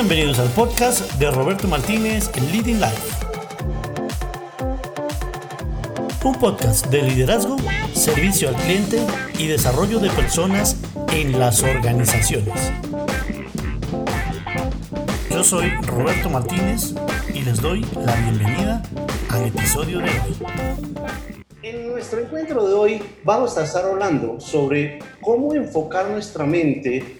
Bienvenidos al podcast de Roberto Martínez Leading Life. Un podcast de liderazgo, servicio al cliente y desarrollo de personas en las organizaciones. Yo soy Roberto Martínez y les doy la bienvenida al episodio de hoy. En nuestro encuentro de hoy vamos a estar hablando sobre cómo enfocar nuestra mente,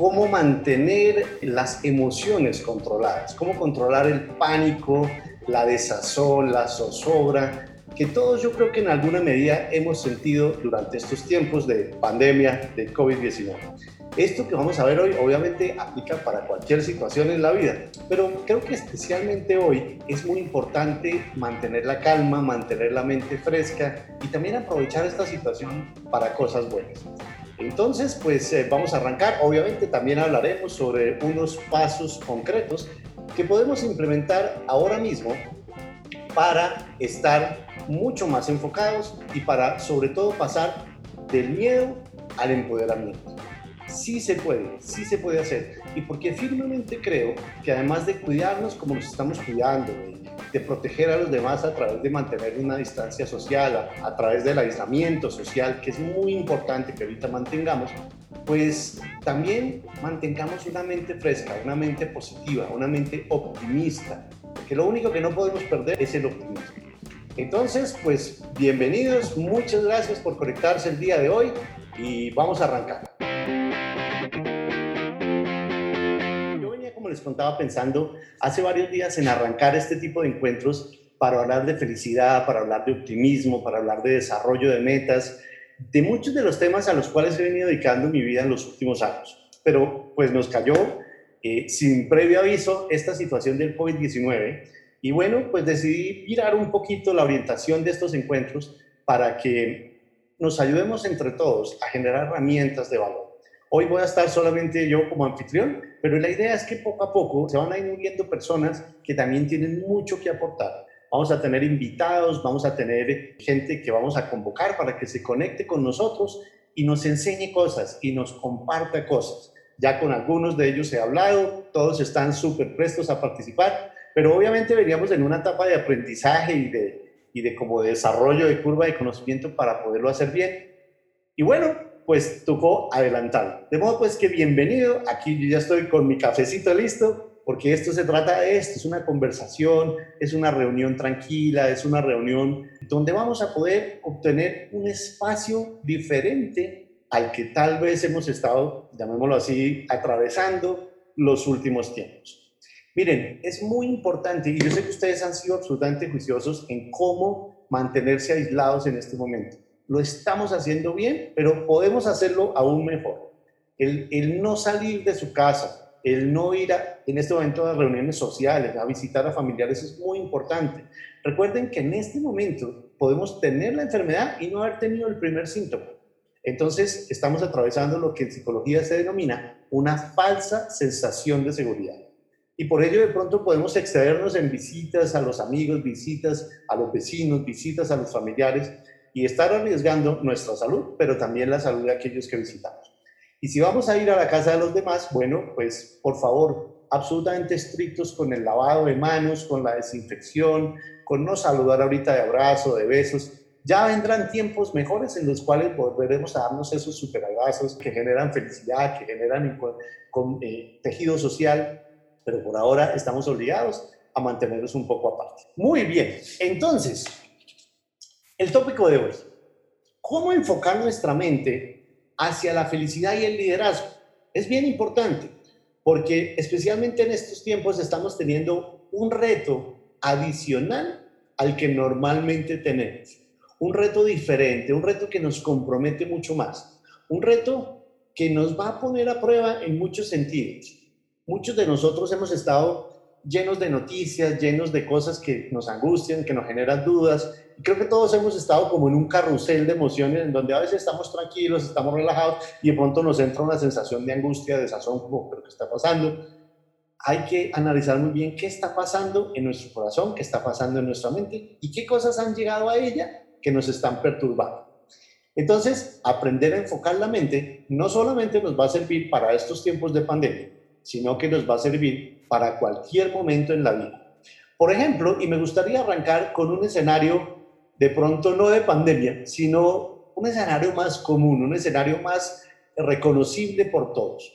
cómo mantener las emociones controladas, cómo controlar el pánico, la desazón, la zozobra, que todos yo creo que en alguna medida hemos sentido durante estos tiempos de pandemia de COVID-19. Esto que vamos a ver hoy obviamente aplica para cualquier situación en la vida, pero creo que especialmente hoy es muy importante mantener la calma, mantener la mente fresca y también aprovechar esta situación para cosas buenas. Entonces, pues eh, vamos a arrancar. Obviamente también hablaremos sobre unos pasos concretos que podemos implementar ahora mismo para estar mucho más enfocados y para sobre todo pasar del miedo al empoderamiento. Sí se puede, sí se puede hacer. Y porque firmemente creo que además de cuidarnos como nos estamos cuidando, de, proteger a los demás a través de mantener una distancia social, a, a través del aislamiento social, que es muy importante que ahorita mantengamos, pues también mantengamos una mente fresca, una mente positiva, una mente optimista, que lo único que no podemos perder es el optimismo. Entonces, pues bienvenidos, muchas gracias por conectarse el día de hoy y vamos a arrancar. Como les contaba, pensando hace varios días en arrancar este tipo de encuentros para hablar de felicidad, para hablar de optimismo, para hablar de desarrollo de metas, de muchos de los temas a los cuales he venido dedicando mi vida en los últimos años. Pero pues nos cayó eh, sin previo aviso esta situación del COVID-19 y bueno, pues decidí mirar un poquito la orientación de estos encuentros para que nos ayudemos entre todos a generar herramientas de valor. Hoy voy a estar solamente yo como anfitrión, pero la idea es que poco a poco se van a ir uniendo personas que también tienen mucho que aportar. Vamos a tener invitados, vamos a tener gente que vamos a convocar para que se conecte con nosotros y nos enseñe cosas y nos comparta cosas. Ya con algunos de ellos he hablado, todos están súper prestos a participar, pero obviamente veníamos en una etapa de aprendizaje y de, y de como desarrollo de curva de conocimiento para poderlo hacer bien. Y bueno, pues tocó adelantar. De modo pues que bienvenido, aquí yo ya estoy con mi cafecito listo, porque esto se trata de esto, es una conversación, es una reunión tranquila, es una reunión donde vamos a poder obtener un espacio diferente al que tal vez hemos estado, llamémoslo así, atravesando los últimos tiempos. Miren, es muy importante, y yo sé que ustedes han sido absolutamente juiciosos en cómo mantenerse aislados en este momento. Lo estamos haciendo bien, pero podemos hacerlo aún mejor. El, no salir de su casa, el no ir a, en este momento a reuniones sociales, a visitar a familiares es muy importante. Recuerden que en este momento podemos tener la enfermedad y no haber tenido el primer síntoma. Entonces, estamos atravesando lo que en psicología se denomina una falsa sensación de seguridad. Y por ello de pronto podemos excedernos en visitas a los amigos, visitas a los vecinos, visitas a los familiares y estar arriesgando nuestra salud, pero también la salud de aquellos que visitamos. Y si vamos a ir a la casa de los demás, bueno, pues por favor, absolutamente estrictos con el lavado de manos, con la desinfección, con no saludar ahorita de abrazo, de besos, ya vendrán tiempos mejores en los cuales volveremos a darnos esos superabrazos que generan felicidad, que generan con, eh, tejido social, pero por ahora estamos obligados a mantenernos un poco aparte. Muy bien, entonces, el tópico de hoy, ¿cómo enfocar nuestra mente hacia la felicidad y el liderazgo? Es bien importante, porque especialmente en estos tiempos estamos teniendo un reto adicional al que normalmente tenemos un reto diferente, un reto que nos compromete mucho más, un reto que nos va a poner a prueba en muchos sentidos. Muchos de nosotros hemos estado llenos de noticias, llenos de cosas que nos angustian, que nos generan dudas. Creo que todos hemos estado como en un carrusel de emociones en donde a veces estamos tranquilos, estamos relajados y de pronto nos entra una sensación de angustia, de sazón, como, ¿pero qué está pasando? Hay que analizar muy bien qué está pasando en nuestro corazón, qué está pasando en nuestra mente y qué cosas han llegado a ella que nos están perturbando. Entonces, aprender a enfocar la mente no solamente nos va a servir para estos tiempos de pandemia, sino que nos va a servir para cualquier momento en la vida. Por ejemplo, y me gustaría arrancar con un escenario de pronto no de pandemia, sino un escenario más común, un escenario más reconocible por todos.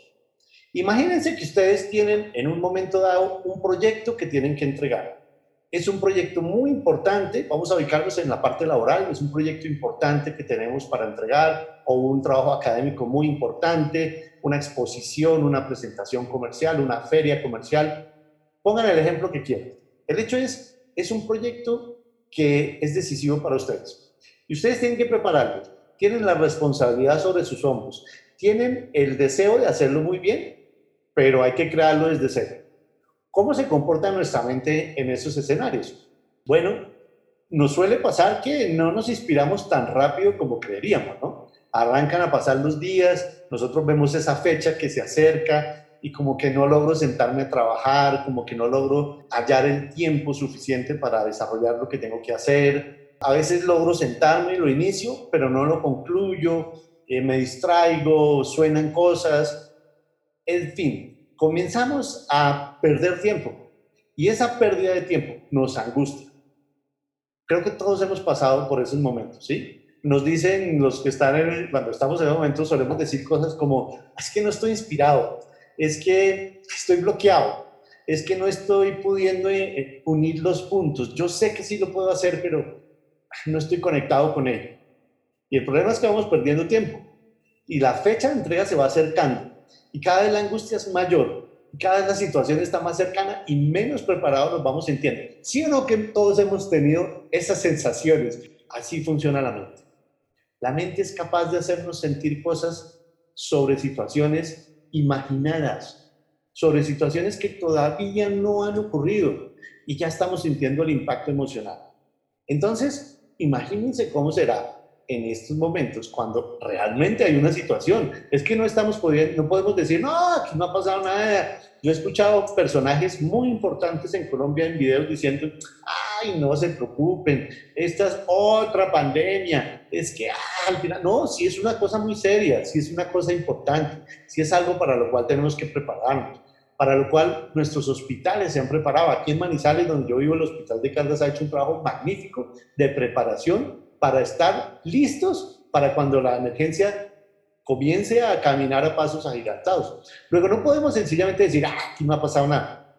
Imagínense que ustedes tienen en un momento dado un proyecto que tienen que entregar. Es un proyecto muy importante, vamos a ubicarnos en la parte laboral, es un proyecto importante que tenemos para entregar o un trabajo académico muy importante, una exposición, una presentación comercial, una feria comercial. Pongan el ejemplo que quieran. El hecho es, es un proyecto que es decisivo para ustedes. Y ustedes tienen que prepararlo. Tienen la responsabilidad sobre sus hombros. Tienen el deseo de hacerlo muy bien, pero hay que crearlo desde cero. ¿Cómo se comporta nuestra mente en esos escenarios? Bueno, nos suele pasar que no nos inspiramos tan rápido como creeríamos, ¿no? Arrancan a pasar los días, nosotros vemos esa fecha que se acerca y como que no logro sentarme a trabajar, como que no logro hallar el tiempo suficiente para desarrollar lo que tengo que hacer. A veces logro sentarme, lo inicio, pero no lo concluyo, eh, me distraigo, suenan cosas. En fin, comenzamos a perder tiempo y esa pérdida de tiempo nos angustia. Creo que todos hemos pasado por esos momentos, ¿sí? Nos dicen los que están en, cuando estamos en el momento, solemos decir cosas como, es que no estoy inspirado, es que estoy bloqueado, es que no estoy pudiendo eh, eh, unir los puntos. Yo sé que sí lo puedo hacer, pero no estoy conectado con él. Y el problema es que vamos perdiendo tiempo y la fecha de entrega se va acercando y cada vez la angustia es mayor. Cada vez la situación está más cercana y menos preparados nos vamos sintiendo. ¿Sí o no que todos hemos tenido esas sensaciones? Así funciona la mente. La mente es capaz de hacernos sentir cosas sobre situaciones imaginadas, sobre situaciones que todavía no han ocurrido y ya estamos sintiendo el impacto emocional. Entonces, imagínense cómo será en estos momentos cuando realmente hay una situación. Es que no estamos pudiendo, no podemos decir, no, aquí no ha pasado nada. Yo he escuchado personajes muy importantes en Colombia en videos diciendo, no se preocupen, esta es otra pandemia, es que ah, al final, no, si es una cosa muy seria, si es una cosa importante, si es algo para lo cual tenemos que prepararnos, para lo cual nuestros hospitales se han preparado. Aquí en Manizales, donde yo vivo, el Hospital de Caldas ha hecho un trabajo magnífico de preparación para estar listos para cuando la emergencia comience a caminar a pasos agigantados. Luego no podemos sencillamente decir, ah, aquí no ha pasado nada.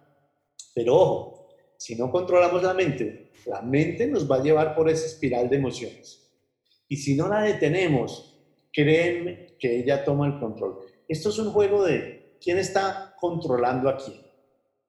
Pero ojo, si no controlamos la mente, la mente nos va a llevar por esa espiral de emociones. Y si no la detenemos, créanme que ella toma el control. Esto es un juego de quién está controlando a quién.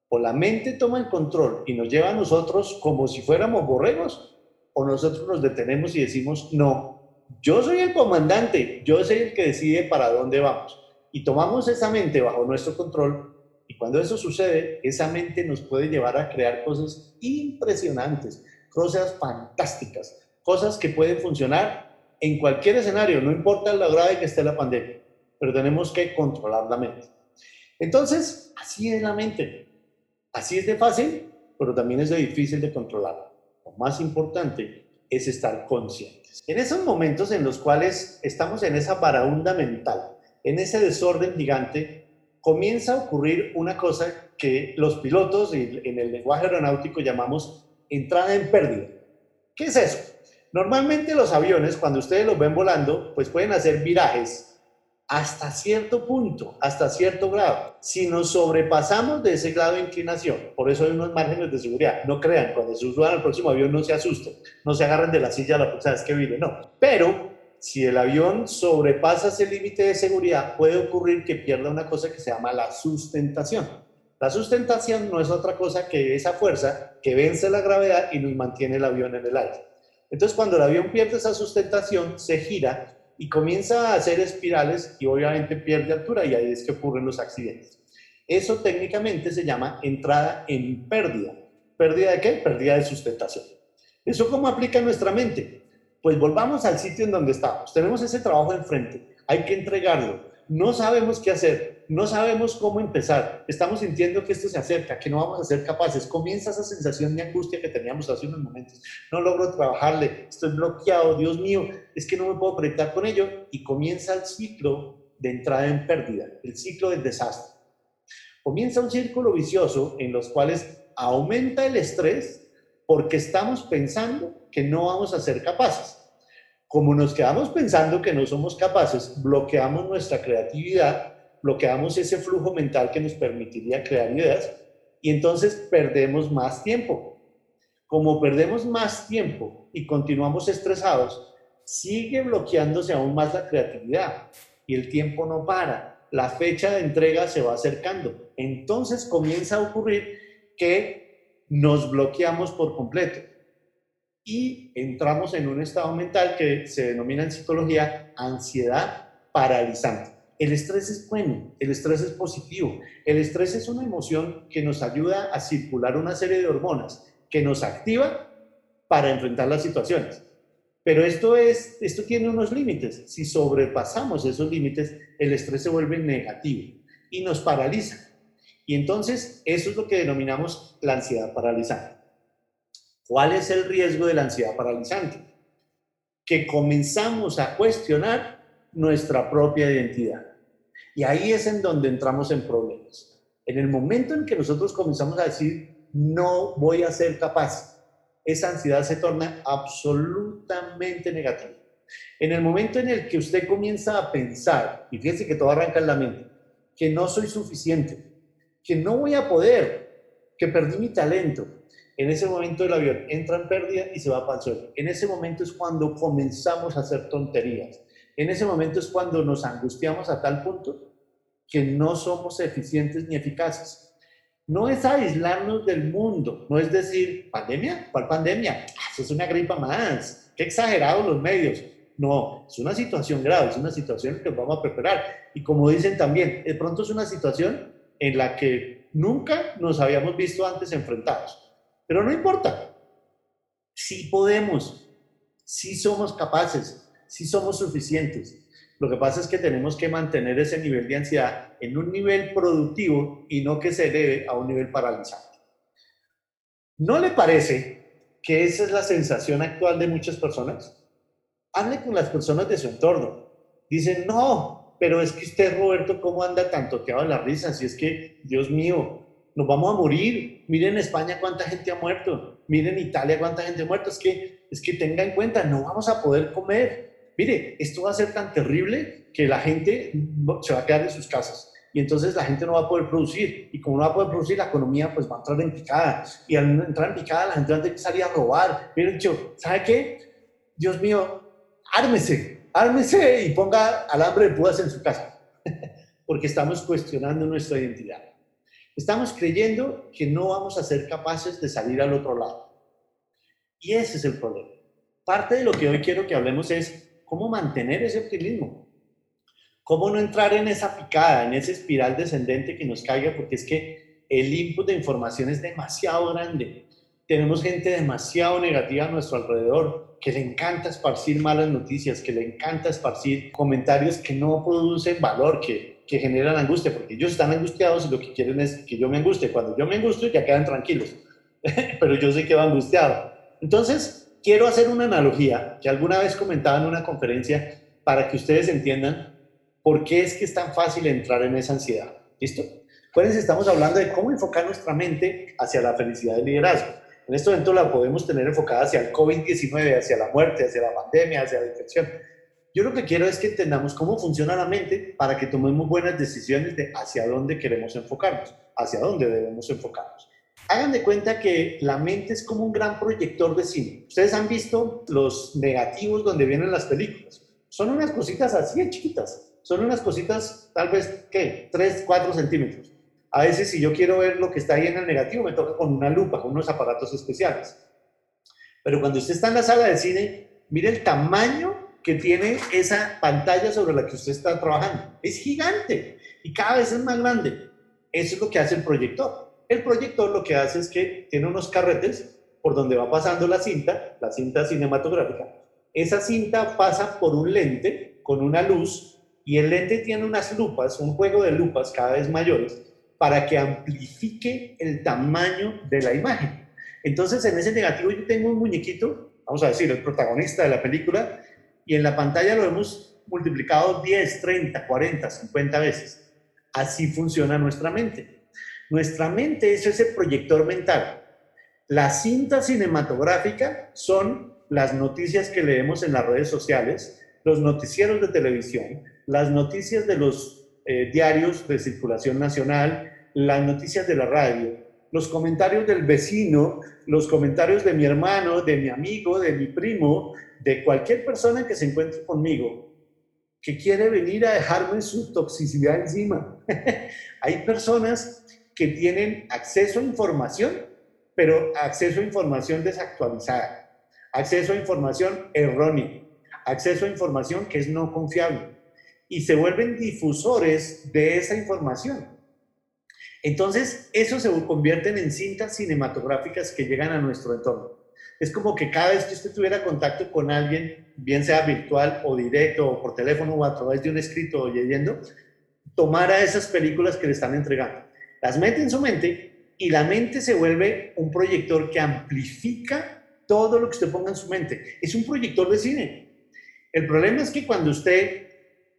O la mente toma el control y nos lleva a nosotros como si fuéramos borregos, o nosotros nos detenemos y decimos, no, yo soy el comandante, yo soy el que decide para dónde vamos. Y tomamos esa mente bajo nuestro control cuando eso sucede, esa mente nos puede llevar a crear cosas impresionantes, cosas fantásticas, cosas que pueden funcionar en cualquier escenario, no importa la grave que esté la pandemia, pero tenemos que controlar la mente. Entonces, así es la mente. Así es de fácil, pero también es de difícil de controlar más importante es estar conscientes. En esos momentos en los cuales estamos en esa paraunda mental, en ese desorden gigante, comienza a ocurrir una cosa que los pilotos en el lenguaje aeronáutico llamamos entrada en pérdida. ¿Qué es eso? Normalmente los aviones, cuando ustedes los ven volando, pues pueden hacer virajes hasta cierto punto, hasta cierto grado. Si nos sobrepasamos de ese grado de inclinación, por eso hay unos márgenes de seguridad, no crean, cuando se suban al próximo avión no se asusten, no se agarren de la silla la próxima vez que viene, no. Pero si el avión sobrepasa ese límite de seguridad, puede ocurrir que pierda una cosa que se llama la sustentación. La sustentación no es otra cosa que esa fuerza que vence la gravedad y nos mantiene el avión en el aire. Entonces, cuando el avión pierde esa sustentación, se gira y comienza a hacer espirales y obviamente pierde altura y ahí es que ocurren los accidentes. Eso técnicamente se llama entrada en pérdida. ¿Pérdida de qué? Pérdida de sustentación. ¿Eso cómo aplica nuestra mente? Pues volvamos al sitio en donde estamos. Tenemos ese trabajo enfrente. Hay que entregarlo no sabemos qué hacer, no sabemos cómo empezar, estamos sintiendo que esto se acerca, que no vamos a ser capaces, comienza esa sensación de angustia que teníamos hace unos momentos, no logro trabajarle, estoy bloqueado, Dios mío, es que no me puedo conectar con ello y comienza el ciclo de entrada en pérdida, el ciclo del desastre. Comienza un círculo vicioso en los cuales aumenta el estrés porque estamos pensando que no vamos a ser capaces. Como nos quedamos pensando que no somos capaces, bloqueamos nuestra creatividad, bloqueamos ese flujo mental que nos permitiría crear ideas y entonces perdemos más tiempo. Como perdemos más tiempo y continuamos estresados, sigue bloqueándose aún más la creatividad y el tiempo no para. La fecha de entrega se va acercando. Entonces comienza a ocurrir que nos bloqueamos por completo y entramos en un estado mental que se denomina en psicología ansiedad paralizante. El estrés es bueno, el estrés es positivo. El estrés es una emoción que nos ayuda a circular una serie de hormonas que nos activa para enfrentar las situaciones. Pero esto, es, esto tiene unos límites. Si sobrepasamos esos límites, el estrés se vuelve negativo y nos paraliza. Y entonces eso es lo que denominamos la ansiedad paralizante. ¿Cuál es el riesgo de la ansiedad paralizante? Que comenzamos a cuestionar nuestra propia identidad. Y ahí es en donde entramos en problemas. En el momento en que nosotros comenzamos a decir, no voy a ser capaz, esa ansiedad se torna absolutamente negativa. En el momento en el que usted comienza a pensar, y fíjense que todo arranca en la mente, que no soy suficiente, que no voy a poder, que perdí mi talento, en ese momento el avión entra en pérdida y se va para el suelo. En ese momento es cuando comenzamos a hacer tonterías. En ese momento es cuando nos angustiamos a tal punto que no somos eficientes ni eficaces no es aislarnos del mundo, no es decir, pandemia, ¿cuál pandemia? Ah, eso es una gripa más, qué exagerados los medios. No, es una situación grave, es una situación que vamos a preparar. Y como dicen también, de pronto es una situación en la que nunca nos habíamos visto antes enfrentados. Pero no importa, sí podemos, sí somos capaces, sí somos suficientes. Lo que pasa es que tenemos que mantener ese nivel de ansiedad en un nivel productivo y no que se debe a un nivel paralizante. ¿No le parece que esa es la sensación actual de muchas personas? Hable con las personas de su entorno. Dicen, no, pero es que usted, Roberto, ¿cómo anda tan toqueado de la risa? Si es que, Dios mío, nos vamos a morir. Miren España cuánta gente ha muerto. Miren Italia cuánta gente ha muerto. Es que, es que tenga en cuenta, no vamos a poder comer mire, esto va a ser tan terrible que la gente se va a quedar en sus casas y entonces la gente no va a poder producir y como no va a poder producir la economía pues va a entrar en picada y al entrar en picada la gente va a tener que salir a robar. Miren, dicho, ¿sabe qué? Dios mío, ármese, ármese y ponga alambre de púas en su casa porque estamos cuestionando nuestra identidad. Estamos creyendo que no vamos a ser capaces de salir al otro lado. Y ese es el problema. Parte de lo que hoy quiero que hablemos es cómo mantener ese optimismo. Cómo no entrar en esa picada, en esa espiral descendente que nos caiga, porque es que el input de información es demasiado grande. Tenemos gente demasiado negativa a nuestro alrededor, que le encanta esparcir malas noticias, que le encanta esparcir comentarios que no producen valor, que, que generan angustia, porque ellos están angustiados y lo que quieren es que yo me angustie. Cuando yo me angustio ya quedan tranquilos, pero yo sé que va angustiado. Entonces, quiero hacer una analogía que alguna vez comentaba en una conferencia para que ustedes entiendan por qué es que es tan fácil entrar en esa ansiedad. ¿Listo? Pues estamos hablando de cómo enfocar nuestra mente hacia la felicidad del liderazgo. En este momento la podemos tener enfocada hacia el COVID-19, hacia la muerte, hacia la pandemia, hacia la infección. Yo lo que quiero es que entendamos cómo funciona la mente para que tomemos buenas decisiones de hacia dónde queremos enfocarnos, hacia dónde debemos enfocarnos. Hagan de cuenta que la mente es como un gran proyector de cine. Ustedes han visto los negativos donde vienen las películas. Son unas cositas así de chiquitas. Son unas cositas, tal vez, ¿qué? 3, 4 centímetros. A veces, si yo quiero ver lo que está ahí en el negativo, me toca con una lupa, con unos aparatos especiales. Pero cuando usted está en la sala de cine, mire el tamaño que tiene esa pantalla sobre la que usted está trabajando. Es gigante y cada vez es más grande. Eso es lo que hace el proyector. El proyector lo que hace es que tiene unos carretes por donde va pasando la cinta, la cinta cinematográfica. Esa cinta pasa por un lente con una luz y el lente tiene unas lupas, un juego de lupas cada vez mayores para que amplifique el tamaño de la imagen. Entonces, en ese negativo yo tengo un muñequito, vamos a decir, el protagonista de la película, y en la pantalla lo hemos multiplicado 10, 30, 40, 50 veces. Así funciona nuestra mente. Nuestra mente es ese proyector mental. La cinta cinematográfica son las noticias que leemos en las redes sociales, los noticieros de televisión, las noticias de los eh, diarios de circulación nacional, las noticias de la radio, los comentarios del vecino, los comentarios de mi hermano, de mi amigo, de mi primo, de cualquier persona que se encuentre conmigo, que quiere venir a dejarme su toxicidad encima. Hay personas que tienen acceso a información, pero acceso a información desactualizada, acceso a información errónea, acceso a información que es no confiable y se vuelven difusores de esa información. Entonces, eso se convierten en cintas cinematográficas que llegan a nuestro entorno. Es como que cada vez que usted tuviera contacto con alguien, bien sea virtual o directo, o por teléfono o a través de un escrito o leyendo, tomara esas películas que le están entregando, las mete en su mente y la mente se vuelve un proyector que amplifica todo lo que usted ponga en su mente. Es un proyector de cine. El problema es que cuando usted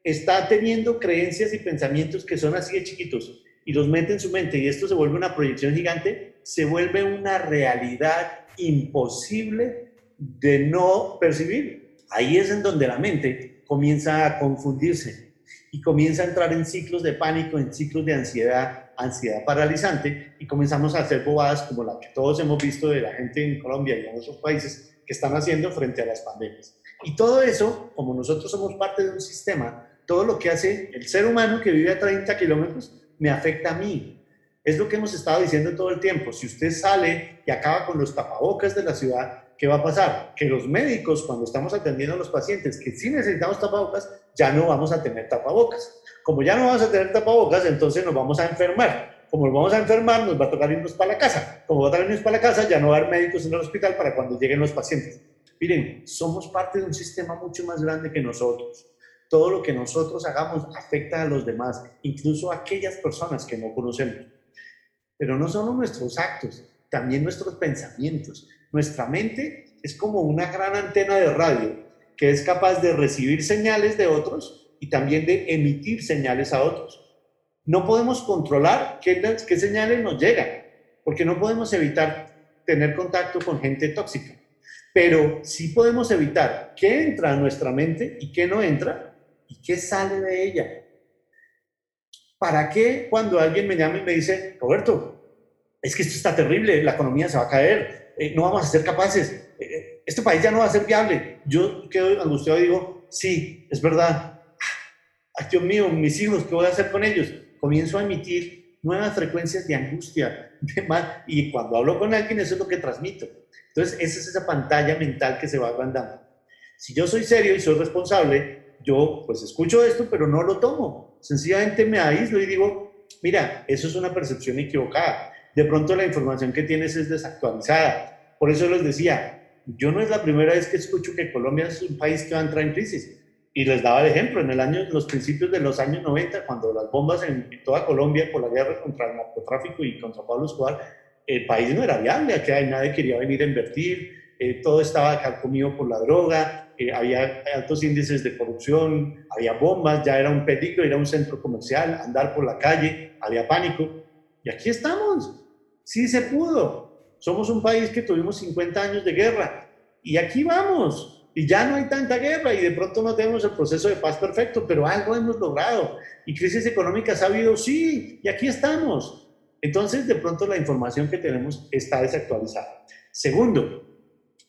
está teniendo creencias y pensamientos que son así de chiquitos y los mete en su mente y esto se vuelve una proyección gigante, se vuelve una realidad imposible de no percibir. Ahí es en donde la mente comienza a confundirse y comienza a entrar en ciclos de pánico, en ciclos de ansiedad, ansiedad paralizante y comenzamos a hacer bobadas como la que todos hemos visto de la gente en Colombia y en otros países que están haciendo frente a las pandemias. Y todo eso, como nosotros somos parte de un sistema, todo lo que hace el ser humano que vive a 30 kilómetros, me afecta a mí. Es lo que hemos estado diciendo todo el tiempo. Si usted sale y acaba con los tapabocas de la ciudad, ¿qué va a pasar? Que los médicos, cuando estamos atendiendo a los pacientes que sí necesitamos tapabocas, ya no vamos a tener tapabocas. Como ya no vamos a tener tapabocas, entonces nos vamos a enfermar. Como nos vamos a enfermar, nos va a tocar irnos para la casa. Como va a tocar irnos para la casa, ya no va a haber médicos en el hospital para cuando lleguen los pacientes. Miren, somos parte de un sistema mucho más grande que nosotros. Todo lo que nosotros hagamos afecta a los demás, incluso a aquellas personas que no conocemos. Pero no solo nuestros actos, también nuestros pensamientos. Nuestra mente es como una gran antena de radio que es capaz de recibir señales de otros y también de emitir señales a otros. No podemos controlar qué, señales nos llegan, porque no podemos evitar tener contacto con gente tóxica, pero sí podemos evitar qué entra a nuestra mente y qué no entra ¿Y qué sale de ella? ¿Para qué cuando alguien me llama y me dice, Roberto, es que esto está terrible, la economía se va a caer, eh, no vamos a ser capaces, eh, este país ya no va a ser viable? Yo quedo angustiado y digo, sí, es verdad. Ay, Dios mío, mis hijos, ¿qué voy a hacer con ellos? Comienzo a emitir nuevas frecuencias de angustia, de mal, y cuando hablo con alguien eso es lo que transmito. Entonces, esa es esa pantalla mental que se va agrandando. Si yo soy serio y soy responsable, yo pues escucho esto, pero no lo tomo. Sencillamente me aíslo y digo, mira, eso es una percepción equivocada. De pronto la información que tienes es desactualizada. Por eso les decía, yo no es la primera vez que escucho que Colombia es un país que va a entrar en crisis. Y les daba el ejemplo, en el año, los principios de los años 90, cuando las bombas en toda Colombia por la guerra contra el narcotráfico y contra Pablo Escobar, el país no era viable, aquí nadie quería venir a invertir, eh, todo estaba carcomido por la droga, eh, había altos índices de corrupción, había bombas, ya era un peligro, era un centro comercial, andar por la calle, había pánico. Y aquí estamos, sí se pudo. Somos un país que tuvimos 50 años de guerra y aquí vamos. Y ya no hay tanta guerra y de pronto no tenemos el proceso de paz perfecto, pero algo hemos logrado. Y crisis económicas ha habido, sí, y aquí estamos. Entonces, de pronto la información que tenemos está desactualizada. Segundo,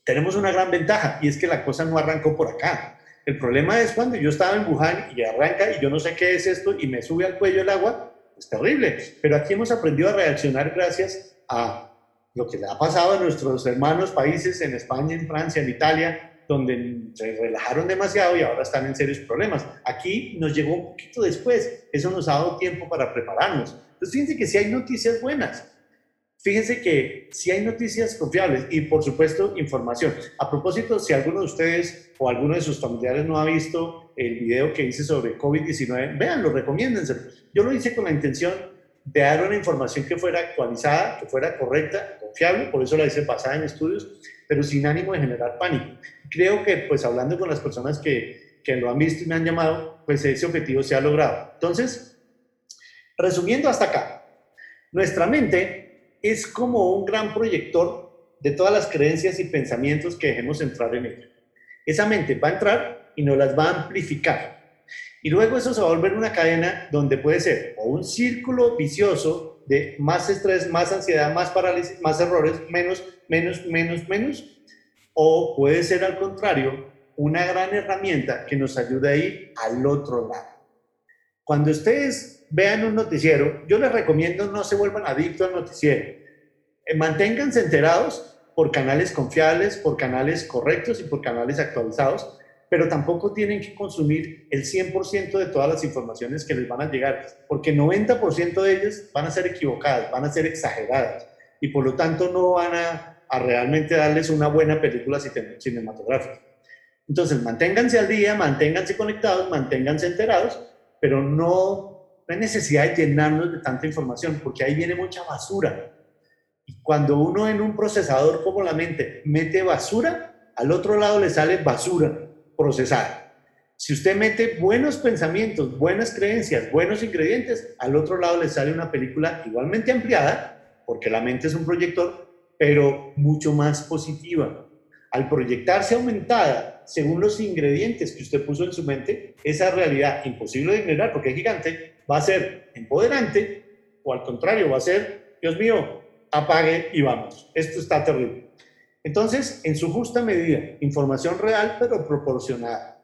tenemos una gran ventaja y es que la cosa no arrancó por acá. El problema es cuando yo estaba en Wuhan y arranca y yo no sé qué es esto y me sube al cuello el agua, es terrible. Pero aquí hemos aprendido a reaccionar gracias a lo que le ha pasado a nuestros hermanos países en España, en Francia, en Italia, donde se relajaron demasiado y ahora están en serios problemas. Aquí nos llegó un poquito después, eso nos ha dado tiempo para prepararnos. Entonces fíjense que si hay noticias buenas, Fíjense que si hay noticias confiables y por supuesto información. A propósito, si alguno de ustedes o alguno de sus familiares no ha visto el video que hice sobre COVID-19, véanlo, recomiéndenselo. Yo lo hice con la intención de dar una información que fuera actualizada, que fuera correcta, confiable, por eso la hice basada en estudios, pero sin ánimo de generar pánico. Creo que pues hablando con las personas que, que lo han visto y me han llamado, pues ese objetivo se ha logrado. Entonces, resumiendo hasta acá, Nuestra mente es como un gran proyector de todas las creencias y pensamientos que dejemos entrar en ella. Esa mente va a entrar y nos las va a amplificar. Y luego eso se va a volver una cadena donde puede ser o un círculo vicioso de más estrés, más ansiedad, más parálisis, más errores, menos, menos, menos, menos, o puede ser al contrario una gran herramienta que nos ayude a ir al otro lado. Cuando ustedes vean un noticiero, yo les recomiendo no se vuelvan adictos al noticiero. Eh, manténganse enterados por canales confiables, por canales correctos y por canales actualizados, pero tampoco tienen que consumir el 100% de todas las informaciones que les van a llegar, porque 90% de ellas van a ser equivocadas, van a ser exageradas, y por lo tanto no van a, a realmente darles una buena película cinematográfica. Entonces, manténganse al día, manténganse conectados, manténganse enterados, pero no, hay necesidad de llenarnos de tanta información, porque ahí viene mucha basura. Y cuando uno en un procesador como la mente mete basura, al otro lado le sale basura procesada. Si usted mete buenos pensamientos, buenas creencias, buenos ingredientes, al otro lado le sale una película igualmente ampliada, porque la mente es un proyector, pero mucho más positiva. Al proyectarse aumentada según los ingredientes que usted puso en su mente, esa realidad imposible de ignorar, porque es gigante, va a ser empoderante o al contrario, va a ser, Dios mío, apague y vamos. Esto está terrible. Entonces, en su justa medida, información real pero proporcionada.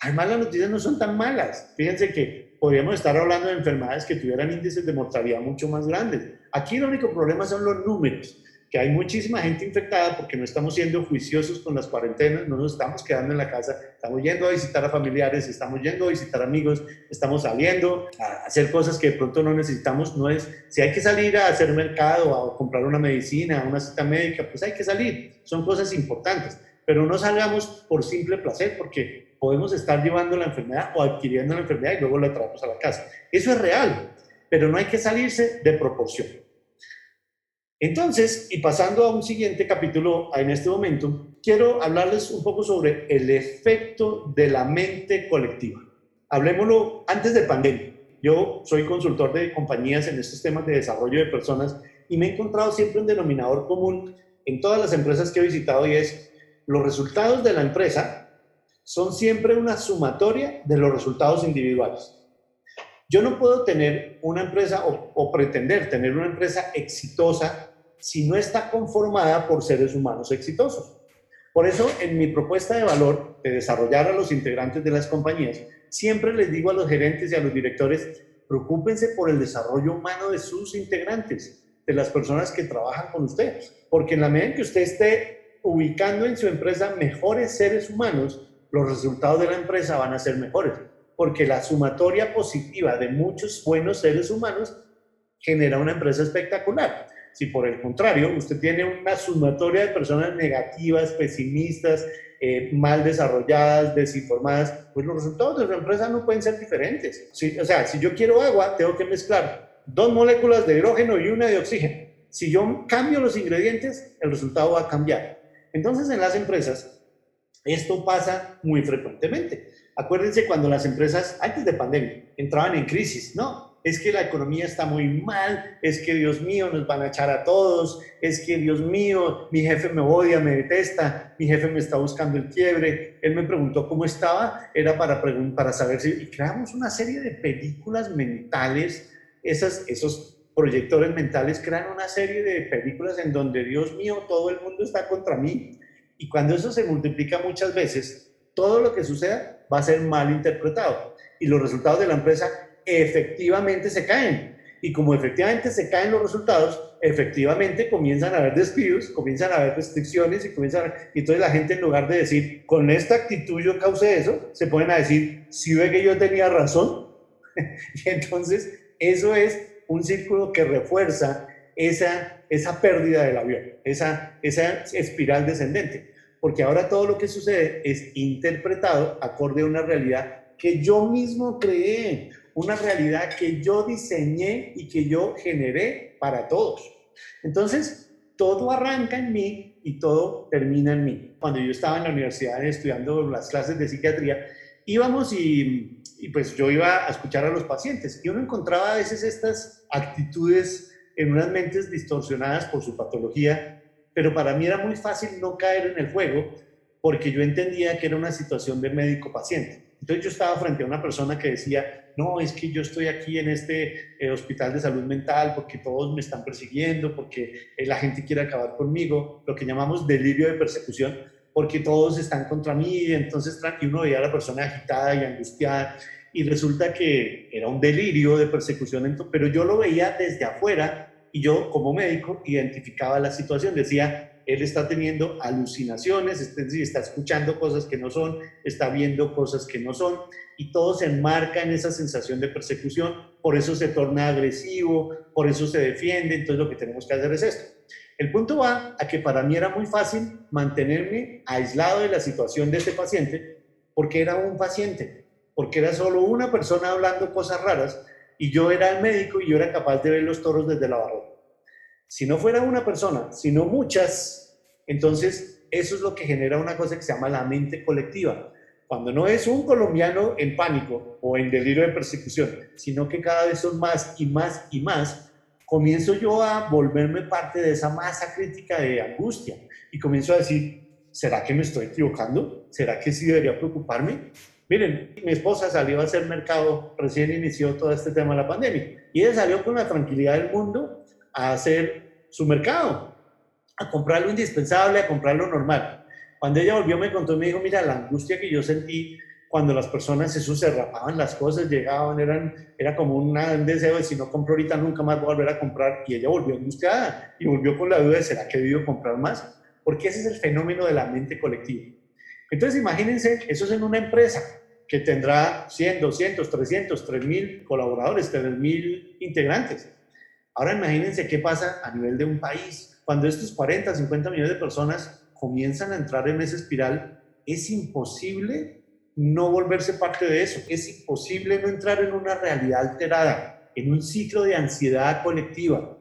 Además, las noticias no son tan malas. Fíjense que podríamos estar hablando de enfermedades que tuvieran índices de mortalidad mucho más grandes. Aquí el único problema son los números que hay muchísima gente infectada porque no estamos siendo juiciosos con las cuarentenas, no nos estamos quedando en la casa, estamos yendo a visitar a familiares, estamos yendo a visitar amigos, estamos saliendo a hacer cosas que de pronto no necesitamos, no es, si hay que salir a hacer mercado, a comprar una medicina, una cita médica, pues hay que salir, son cosas importantes, pero no salgamos por simple placer porque podemos estar llevando la enfermedad o adquiriendo la enfermedad y luego la traemos a la casa. Eso es real, pero no hay que salirse de proporción. Entonces, y pasando a un siguiente capítulo en este momento, quiero hablarles un poco sobre el efecto de la mente colectiva. Hablemoslo antes de pandemia. Yo soy consultor de compañías en estos temas de desarrollo de personas y me he encontrado siempre un denominador común en todas las empresas que he visitado y es los resultados de la empresa son siempre una sumatoria de los resultados individuales. Yo no puedo tener una empresa o, o, pretender tener una empresa exitosa si no está conformada por seres humanos exitosos. Por eso, en mi propuesta de valor de desarrollar a los integrantes de las compañías, siempre les digo a los gerentes y a los directores, preocúpense por el desarrollo humano de sus integrantes, de las personas que trabajan con usted, porque en la medida en que usted esté ubicando en su empresa mejores seres humanos, los resultados de la empresa van a ser mejores, porque la sumatoria positiva de muchos buenos seres humanos genera una empresa espectacular. Si por el contrario usted tiene una sumatoria de personas negativas, pesimistas, eh, mal desarrolladas, desinformadas, pues los resultados de su empresa no pueden ser diferentes. o sea, si yo quiero agua, tengo que mezclar dos moléculas de hidrógeno y una de oxígeno. Si yo cambio los ingredientes, el resultado va a cambiar. Entonces, en las empresas, esto pasa muy frecuentemente. Acuérdense cuando las empresas, antes de pandemia, entraban en crisis, ¿no? Es que la economía está muy mal, es que Dios mío nos van a echar a todos, es que Dios mío, mi jefe me odia, me detesta, mi jefe me está buscando el quiebre, él me preguntó cómo estaba, era para, para saber si... Y creamos una serie de películas mentales, esas, esos proyectores mentales crean una serie de películas en donde Dios mío, todo el mundo está contra mí. Y cuando eso se multiplica muchas veces, todo lo que suceda va a ser mal interpretado. Y los resultados de la empresa efectivamente se caen. Y como efectivamente se caen los resultados, efectivamente comienzan a haber despidos, comienzan a haber restricciones y comienzan y entonces la gente en lugar de decir, con esta actitud yo causé eso, se ponen a decir, si ve que yo tenía razón. y entonces eso es un círculo que refuerza esa, esa pérdida del avión, esa, esa espiral descendente. Porque ahora todo lo que sucede es interpretado acorde a una realidad que yo mismo creé una realidad que yo diseñé y que yo generé para todos. Entonces, todo arranca en mí y todo termina en mí. Cuando yo estaba en la universidad estudiando las clases de psiquiatría, íbamos y, pues yo iba a escuchar a los pacientes y uno encontraba a veces estas actitudes en unas mentes distorsionadas por su patología, pero para mí era muy fácil no caer en el juego porque yo entendía que era una situación de médico-paciente. Entonces yo estaba frente a una persona que decía, no, es que yo estoy aquí en este eh, hospital de salud mental porque todos me están persiguiendo, porque eh, la gente quiere acabar conmigo, lo que llamamos delirio de persecución, porque todos están contra mí, entonces y uno veía a la persona agitada y angustiada, y resulta que era un delirio de persecución, pero yo lo veía desde afuera y yo como médico identificaba la situación, decía, él está teniendo alucinaciones, es decir, está escuchando cosas que no son, está viendo cosas que no son, y todo se enmarca en esa sensación de persecución, por eso se torna agresivo, por eso se defiende, entonces lo que tenemos que hacer es esto. El punto va a que para mí era muy fácil mantenerme aislado de la situación de este paciente, porque era un paciente, porque era solo una persona hablando cosas raras, y yo era el médico y yo era capaz de ver los toros desde la barrera. Si no fuera una persona, sino muchas, entonces eso es lo que genera una cosa que se llama la mente colectiva. Cuando no es un colombiano en pánico o en delirio de persecución, sino que cada vez son más y más y más, comienzo yo a volverme parte de esa masa crítica de angustia y comienzo a decir, ¿será que me estoy equivocando? ¿Será que sí debería preocuparme? Miren, mi esposa salió a hacer mercado, recién inició todo este tema de la pandemia, y ella salió con la tranquilidad del mundo a hacer su mercado, a comprar lo indispensable, a comprar lo normal. Cuando ella volvió me contó, me dijo, mira, la angustia que yo sentí cuando las personas eso se rapaban las cosas, llegaban, eran, era como un deseo de si no compro ahorita nunca más voy a volver a comprar y ella volvió angustiada y volvió con la duda de ¿será que debido comprar más? Porque ese es el fenómeno de la mente colectiva. Entonces imagínense, eso es en una empresa que tendrá 100, 200, 300, 3000 colaboradores, 3000 integrantes. Ahora imagínense qué pasa a nivel de un país. Cuando estos 40, 50 millones de personas comienzan a entrar en esa espiral, es imposible no volverse parte de eso. Es imposible no entrar en una realidad alterada, en un ciclo de ansiedad colectiva.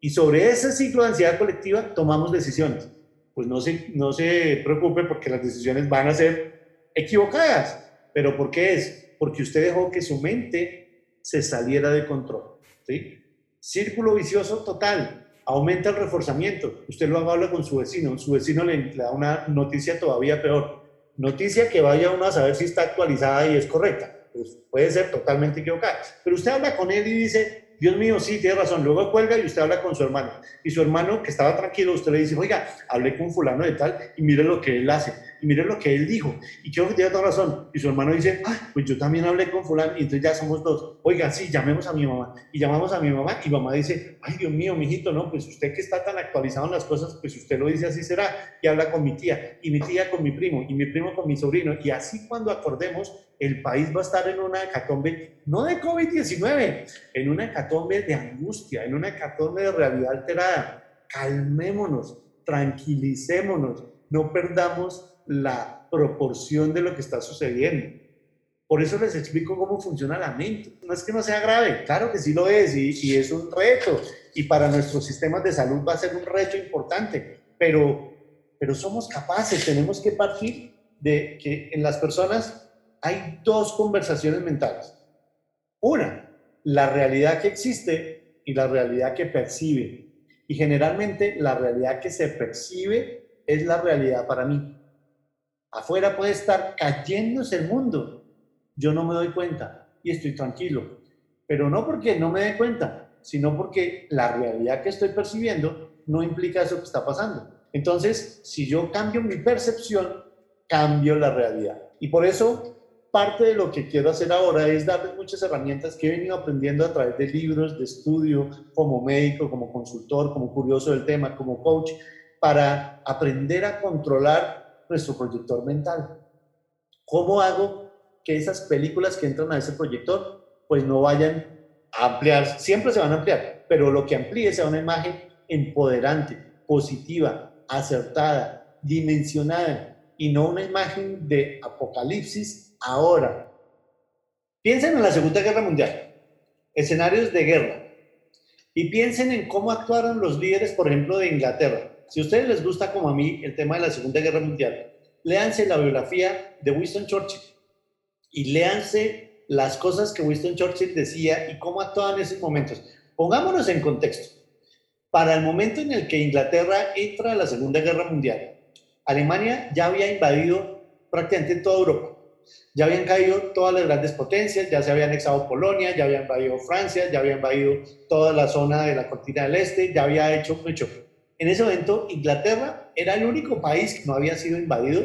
Y sobre ese ciclo de ansiedad colectiva tomamos decisiones. Pues no se, no se preocupe porque las decisiones van a ser equivocadas. ¿Pero por qué es? Porque usted dejó que su mente se saliera de control. ¿sí? Círculo vicioso total. Aumenta el reforzamiento. Usted lo habla con su vecino. Su vecino le, da una noticia todavía peor. Noticia que vaya uno a saber si está actualizada y es correcta. Pues puede ser totalmente equivocada. Pero usted habla con él y dice, Dios mío, sí, tiene razón. Luego cuelga y usted habla con su hermano. Y su hermano, que estaba tranquilo, usted le dice, oiga, hablé con fulano de tal y mire lo que él hace. Y mire lo que él dijo. Y creo que tiene toda razón. Y su hermano dice, ah, pues yo también hablé con fulano y entonces ya somos dos. Oiga, sí, llamemos a mi mamá. Y llamamos a mi mamá y mamá dice, ay, Dios mío, mijito, no, pues usted que está tan actualizado en las cosas, pues usted lo dice así será. Y habla con mi tía. Y mi tía con mi primo. Y mi primo con mi sobrino. Y así cuando acordemos, el país va a estar en una hecatombe, no de COVID-19, en una hecatombe de angustia, en una hecatombe de realidad alterada. Calmémonos, tranquilicémonos, no perdamos la proporción de lo que está sucediendo. Por eso les explico cómo funciona la mente. No es que no sea grave, claro que sí lo es y, y es un reto. Y para nuestros sistemas de salud va a ser un reto importante, pero, pero somos capaces, tenemos que partir de que en las personas hay dos conversaciones mentales. Una, la realidad que existe y la realidad que percibe. Y generalmente la realidad que se percibe es la realidad para mí. Afuera puede estar cayéndose el mundo. Yo no me doy cuenta y estoy tranquilo. Pero no porque no me dé cuenta, sino porque la realidad que estoy percibiendo no implica eso que está pasando. Entonces, si yo cambio mi percepción, cambio la realidad. Y por eso parte de lo que quiero hacer ahora es darles muchas herramientas que he venido aprendiendo a través de libros, de estudio, como médico, como consultor, como curioso del tema, como coach, para aprender a controlar nuestro proyector mental. ¿Cómo hago que esas películas que entran a ese proyector pues no vayan a ampliar? Siempre se van a ampliar, pero lo que amplíe sea una imagen empoderante, positiva, acertada, dimensionada y no una imagen de apocalipsis ahora. Piensen en la Segunda Guerra Mundial, escenarios de guerra, y piensen en cómo actuaron los líderes, por ejemplo, de Inglaterra. Si a ustedes les gusta, como a mí, el tema de la Segunda Guerra Mundial, léanse la biografía de Winston Churchill y léanse las cosas que Winston Churchill decía y cómo actuaban en esos momentos. Pongámonos en contexto. Para el momento en el que Inglaterra entra a la Segunda Guerra Mundial, Alemania ya había invadido prácticamente toda Europa. Ya habían caído todas las grandes potencias, ya se había anexado Polonia, ya había invadido Francia, ya había invadido toda la zona de la cortina del este, ya había hecho mucho. En ese momento, Inglaterra era el único país que no había sido invadido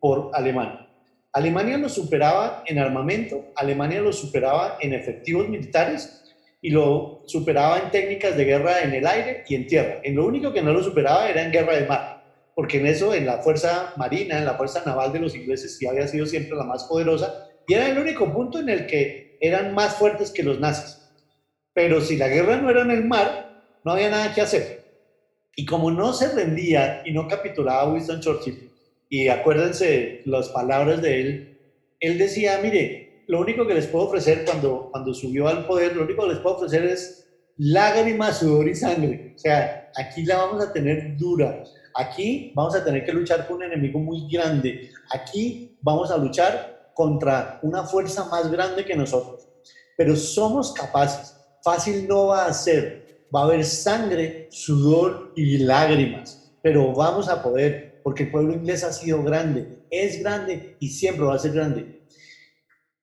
por Alemania. Alemania lo superaba en armamento, Alemania lo superaba en efectivos militares y lo superaba en técnicas de guerra en el aire y en tierra. En lo único que no lo superaba era en guerra de mar porque en eso, en la fuerza marina, en la fuerza naval de los ingleses, sí había sido siempre la más poderosa, y era el único punto en el que eran más fuertes que los nazis. Pero si la guerra no era en el mar, no había nada que hacer. Y como no se rendía y no capitulaba Winston Churchill, y acuérdense las palabras de él, él decía, mire, lo único que les puedo ofrecer cuando, cuando subió al poder, lo único que les puedo ofrecer es lágrimas, sudor y sangre. O sea, aquí la vamos a tener dura. Aquí vamos a tener que luchar con un enemigo muy grande. Aquí vamos a luchar contra una fuerza más grande que nosotros. Pero somos capaces. Fácil no va a ser. Va a haber sangre, sudor y lágrimas. Pero vamos a poder, porque el pueblo inglés ha sido grande, es grande y siempre va a ser grande.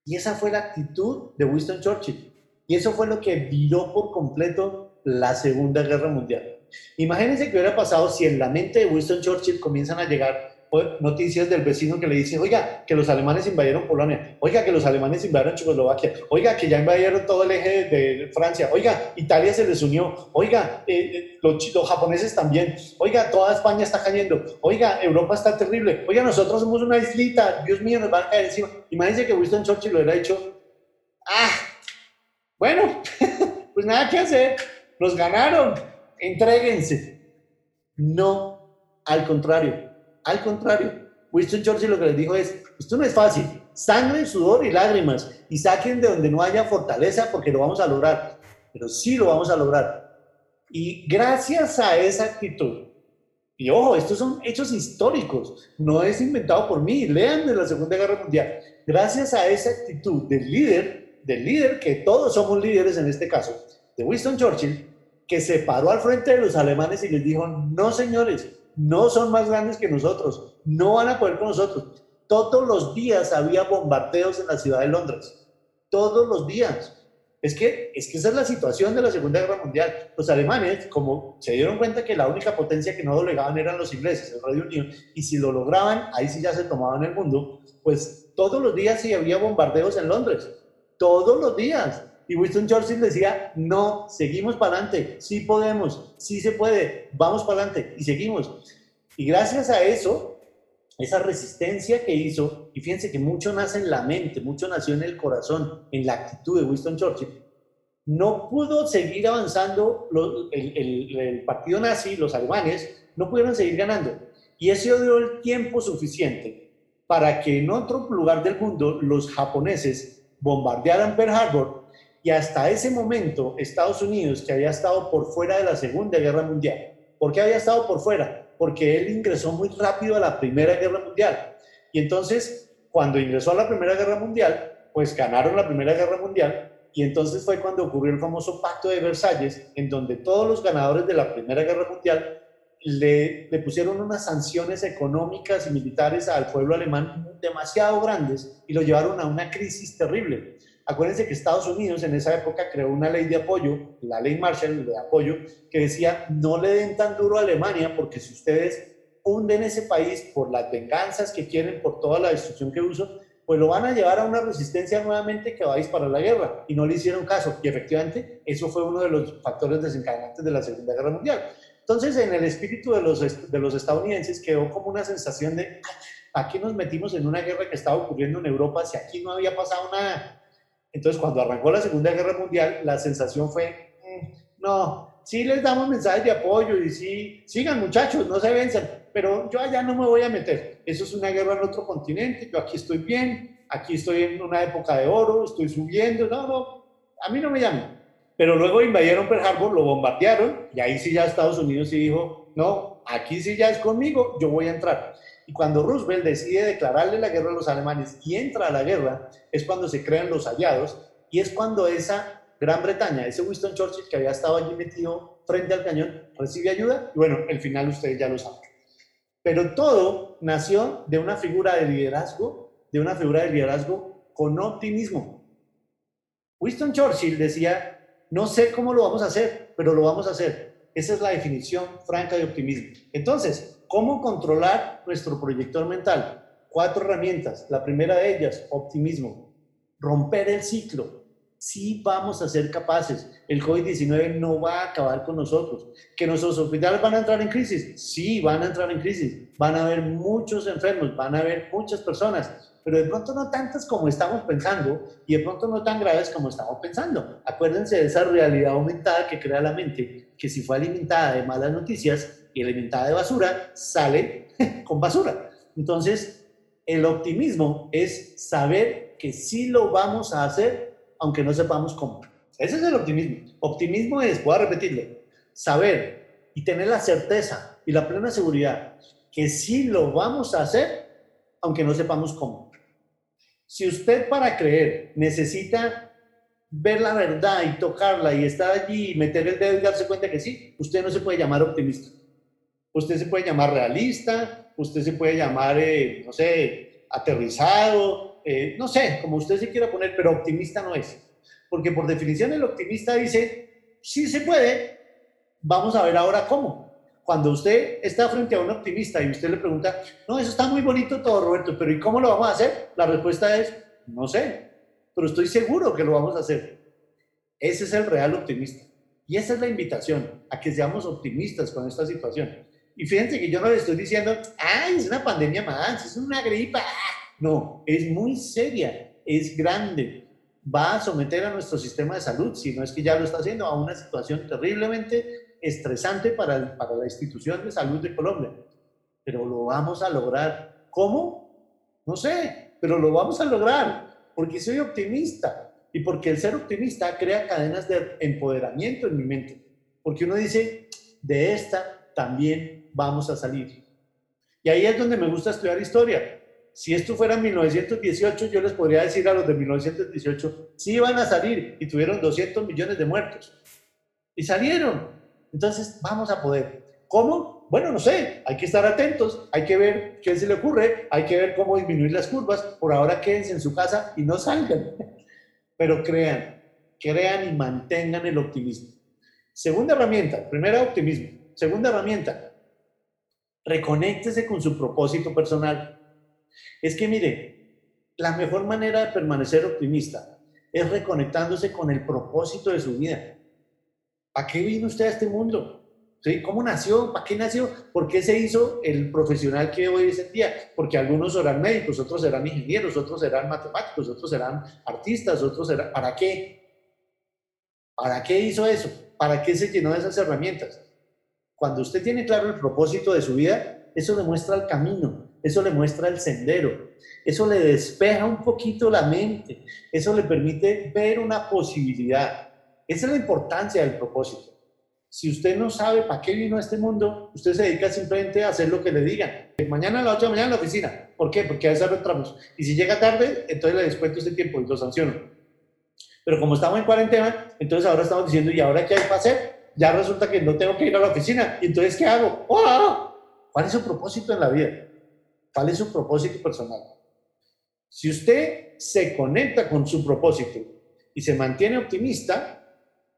Y esa fue la actitud de Winston Churchill. Y eso fue lo que viró por completo la Segunda Guerra Mundial. Imagínense que hubiera pasado si en la mente de Winston Churchill comienzan a llegar noticias del vecino que le dicen, oiga, que los alemanes invadieron Polonia, oiga, que los alemanes invadieron Checoslovaquia, oiga, que ya invadieron todo el eje de Francia, oiga, Italia se les unió, oiga, eh, eh, los, los, japoneses también, oiga, toda España está cayendo, oiga, Europa está terrible, oiga, nosotros somos una islita, Dios mío, nos van a caer encima. Imagínense que Winston Churchill lo hubiera dicho, ah, bueno, pues nada que hacer, nos ganaron, entréguense. No, al contrario, al contrario. Winston Churchill lo que les dijo es, esto no es fácil, sangre, sudor y lágrimas, y saquen de donde no haya fortaleza porque lo vamos a lograr, pero sí lo vamos a lograr. Y gracias a esa actitud, y ojo, estos son hechos históricos, no es inventado por mí, lean de la Segunda Guerra Mundial, gracias a esa actitud del líder, del líder que todos somos líderes en este caso, de Winston Churchill, que se paró al frente de los alemanes y les dijo, no señores, no son más grandes que nosotros, no van a poder con nosotros. Todos los días había bombardeos en la ciudad de Londres, todos los días. Es que, es que esa es la situación de la Segunda Guerra Mundial. Los alemanes, como se dieron cuenta que la única potencia que no doblegaban eran los ingleses, el Reino Unido, y si lo lograban, ahí sí ya se tomaban el mundo, pues todos los días sí había bombardeos en Londres, todos los días. Y Winston Churchill decía, no, seguimos para adelante, sí podemos, sí se puede, vamos para adelante y seguimos. Y gracias a eso, esa resistencia que hizo, y fíjense que mucho nace en la mente, mucho nació en el corazón, en la actitud de Winston Churchill, no pudo seguir avanzando el, el, partido nazi, los alemanes, no pudieron seguir ganando. Y eso dio el tiempo suficiente para que en otro lugar del mundo los japoneses bombardearan Pearl Harbor y hasta ese momento Estados Unidos, que había estado por fuera de la Segunda Guerra Mundial, ¿por qué había estado por fuera? Porque él ingresó muy rápido a la Primera Guerra Mundial. Y entonces, cuando ingresó a la Primera Guerra Mundial, pues ganaron la Primera Guerra Mundial y entonces fue cuando ocurrió el famoso Pacto de Versalles, en donde todos los ganadores de la Primera Guerra Mundial le, le, pusieron unas sanciones económicas y militares al pueblo alemán demasiado grandes y lo llevaron a una crisis terrible. Acuérdense que Estados Unidos en esa época creó una ley de apoyo, la ley Marshall de apoyo, que decía no le den tan duro a Alemania porque si ustedes hunden ese país por las venganzas que quieren, por toda la destrucción que uso, pues lo van a llevar a una resistencia nuevamente que va a disparar la guerra. Y no le hicieron caso. Y efectivamente, eso fue uno de los factores desencadenantes de la Segunda Guerra Mundial. Entonces, en el espíritu de los, de los estadounidenses quedó como una sensación de, aquí nos metimos en una guerra que estaba ocurriendo en Europa si aquí no había pasado nada? Entonces, cuando arrancó la Segunda Guerra Mundial, la sensación fue, mm, no, sí les damos mensajes de apoyo y sí, sigan muchachos, no se venzan, pero yo allá no me voy a meter. Eso es una guerra en otro continente, yo aquí estoy bien, aquí estoy en una época de oro, estoy subiendo, no, no, a mí no me llaman. Pero luego invadieron Pearl Harbor, lo bombardearon y ahí sí ya Estados Unidos sí dijo, no, aquí sí ya es conmigo, yo voy a entrar. Y cuando Roosevelt decide declararle la guerra a los alemanes y entra a la guerra, es cuando se crean los aliados y es cuando esa Gran Bretaña, ese Winston Churchill que había estado allí metido frente al cañón, recibe ayuda y bueno, el final ustedes ya lo saben. Pero todo nació de una figura de liderazgo, de una figura de liderazgo con optimismo. Winston Churchill decía, no sé cómo lo vamos a hacer, pero lo vamos a hacer. Esa es la definición franca de optimismo. Entonces, ¿cómo controlar nuestro proyector mental? Cuatro herramientas. La primera de ellas, optimismo. Romper el ciclo sí vamos a ser capaces. El COVID-19 no va a acabar con nosotros. ¿Que nuestros hospitales van a entrar en crisis? Sí, van a entrar en crisis. Van a haber muchos enfermos, van a haber muchas personas, pero de pronto no tantas como estamos pensando y de pronto no tan graves como estamos pensando. Acuérdense de esa realidad aumentada que crea la mente, que si fue alimentada de malas noticias y alimentada de basura, sale con basura. Entonces, el optimismo es saber que sí lo vamos a hacer aunque no sepamos cómo. Ese es el optimismo. Optimismo es, voy a repetirlo, saber y tener la certeza y la plena seguridad que sí lo vamos a hacer, aunque no sepamos cómo. Si usted para creer necesita ver la verdad y tocarla y estar allí y meter el dedo y darse cuenta que sí, usted no se puede llamar optimista. Usted se puede llamar realista, usted se puede llamar, eh, no sé, aterrizado, eh, no sé, como usted se quiera poner, pero optimista no es. Porque por definición el optimista dice, sí se puede, vamos a ver ahora cómo. Cuando usted está frente a un optimista y usted le pregunta, no, eso está muy bonito todo, Roberto, pero ¿y cómo lo vamos a hacer? La respuesta es, no sé, pero estoy seguro que lo vamos a hacer. Ese es el real optimista. Y esa es la invitación, a que seamos optimistas con esta situación. Y fíjense que yo no le estoy diciendo, ay, es una pandemia más, es una gripa, no, es muy seria, es grande. Va a someter a nuestro sistema de salud, si no es que ya lo está haciendo, a una situación terriblemente estresante para, para la institución de salud de Colombia. Pero lo vamos a lograr. ¿Cómo? No sé, pero lo vamos a lograr porque soy optimista y porque el ser optimista crea cadenas de empoderamiento en mi mente. Porque uno dice, de esta también vamos a salir. Y ahí es donde me gusta estudiar historia, si esto fuera en 1918, yo les podría decir a los de 1918, sí iban a salir y tuvieron 200 millones de muertos. Y salieron. Entonces, vamos a poder. ¿Cómo? Bueno, no sé, hay que estar atentos, hay que ver qué se le ocurre, hay que ver cómo disminuir las curvas. Por ahora quédense en su casa y no salgan. Pero crean, crean y mantengan el optimismo. Segunda herramienta, primera optimismo. Segunda herramienta, reconéctese con su propósito personal. Es que mire, la mejor manera de permanecer optimista es reconectándose con el propósito de su vida. ¿Para qué vino usted a este mundo? ¿Sí? ¿Cómo nació? ¿Para qué nació? ¿Por qué se hizo el profesional que hoy es el día? Porque algunos serán médicos, otros serán ingenieros, otros serán matemáticos, otros serán artistas, otros serán... ¿Para qué? ¿Para qué hizo eso? ¿Para qué se llenó de esas herramientas? Cuando usted tiene claro el propósito de su vida, eso demuestra el camino, eso le muestra el sendero, eso le despeja un poquito la mente, eso le permite ver una posibilidad. Esa es la importancia del propósito. Si usted no sabe para qué vino a este mundo, usted se dedica simplemente a hacer lo que le digan. Mañana a las 8 de la mañana en la oficina. ¿Por qué? Porque a veces retramos. Y si llega tarde, entonces le descuento este tiempo y lo sanciono. Pero como estamos en cuarentena, entonces ahora estamos diciendo, ¿y ahora qué hay para hacer? Ya resulta que no tengo que ir a la oficina. ¿Y entonces qué hago? ¡Oh! ¿Cuál es su propósito en la vida? ¿Cuál es su propósito personal? Si usted se conecta con su propósito y se mantiene optimista,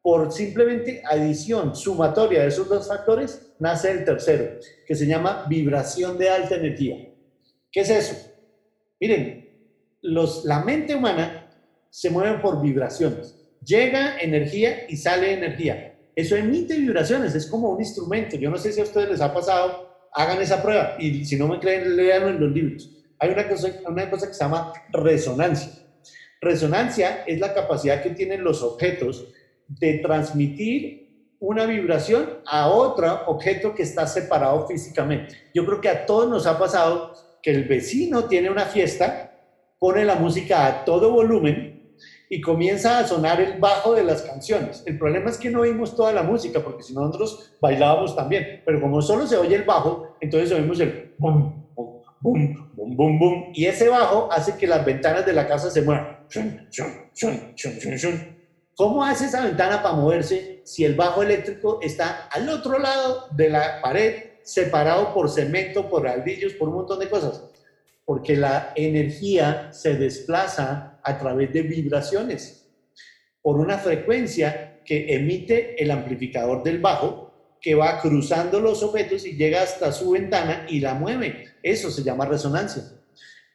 por simplemente adición sumatoria de esos dos factores, nace el tercero, que se llama vibración de alta energía. ¿Qué es eso? Miren, los, la mente humana se mueve por vibraciones. Llega energía y sale energía. Eso emite vibraciones, es como un instrumento. Yo no sé si a ustedes les ha pasado hagan esa prueba y si no me creen, leanlo en los libros. Hay una cosa, una cosa que se llama resonancia. Resonancia es la capacidad que tienen los objetos de transmitir una vibración a otro objeto que está separado físicamente. Yo creo que a todos nos ha pasado que el vecino tiene una fiesta, pone la música a todo volumen y comienza a sonar el bajo de las canciones. El problema es que no oímos toda la música, porque si nosotros bailábamos también, pero como solo se oye el bajo, entonces oímos el bum, bum, bum, bum, bum, bum, y ese bajo hace que las ventanas de la casa se muevan. ¿cómo hace esa ventana para moverse si el bajo eléctrico está al otro lado de la pared, separado por cemento, por aldillos, por un montón de cosas? Porque la energía se desplaza a través de vibraciones, por una frecuencia que emite el amplificador del bajo, que va cruzando los objetos y llega hasta su ventana y la mueve. Eso se llama resonancia.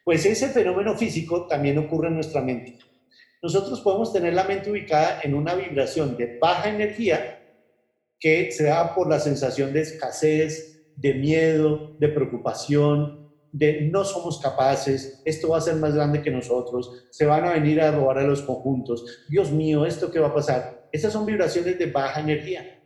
Pues ese fenómeno físico también ocurre en nuestra mente. Nosotros podemos tener la mente ubicada en una vibración de baja energía que se da por la sensación de escasez, de miedo, de preocupación, de no somos capaces, esto va a ser más grande que nosotros, se van a venir a robar a los conjuntos, Dios mío, ¿esto qué va a pasar? Estas son vibraciones de baja energía.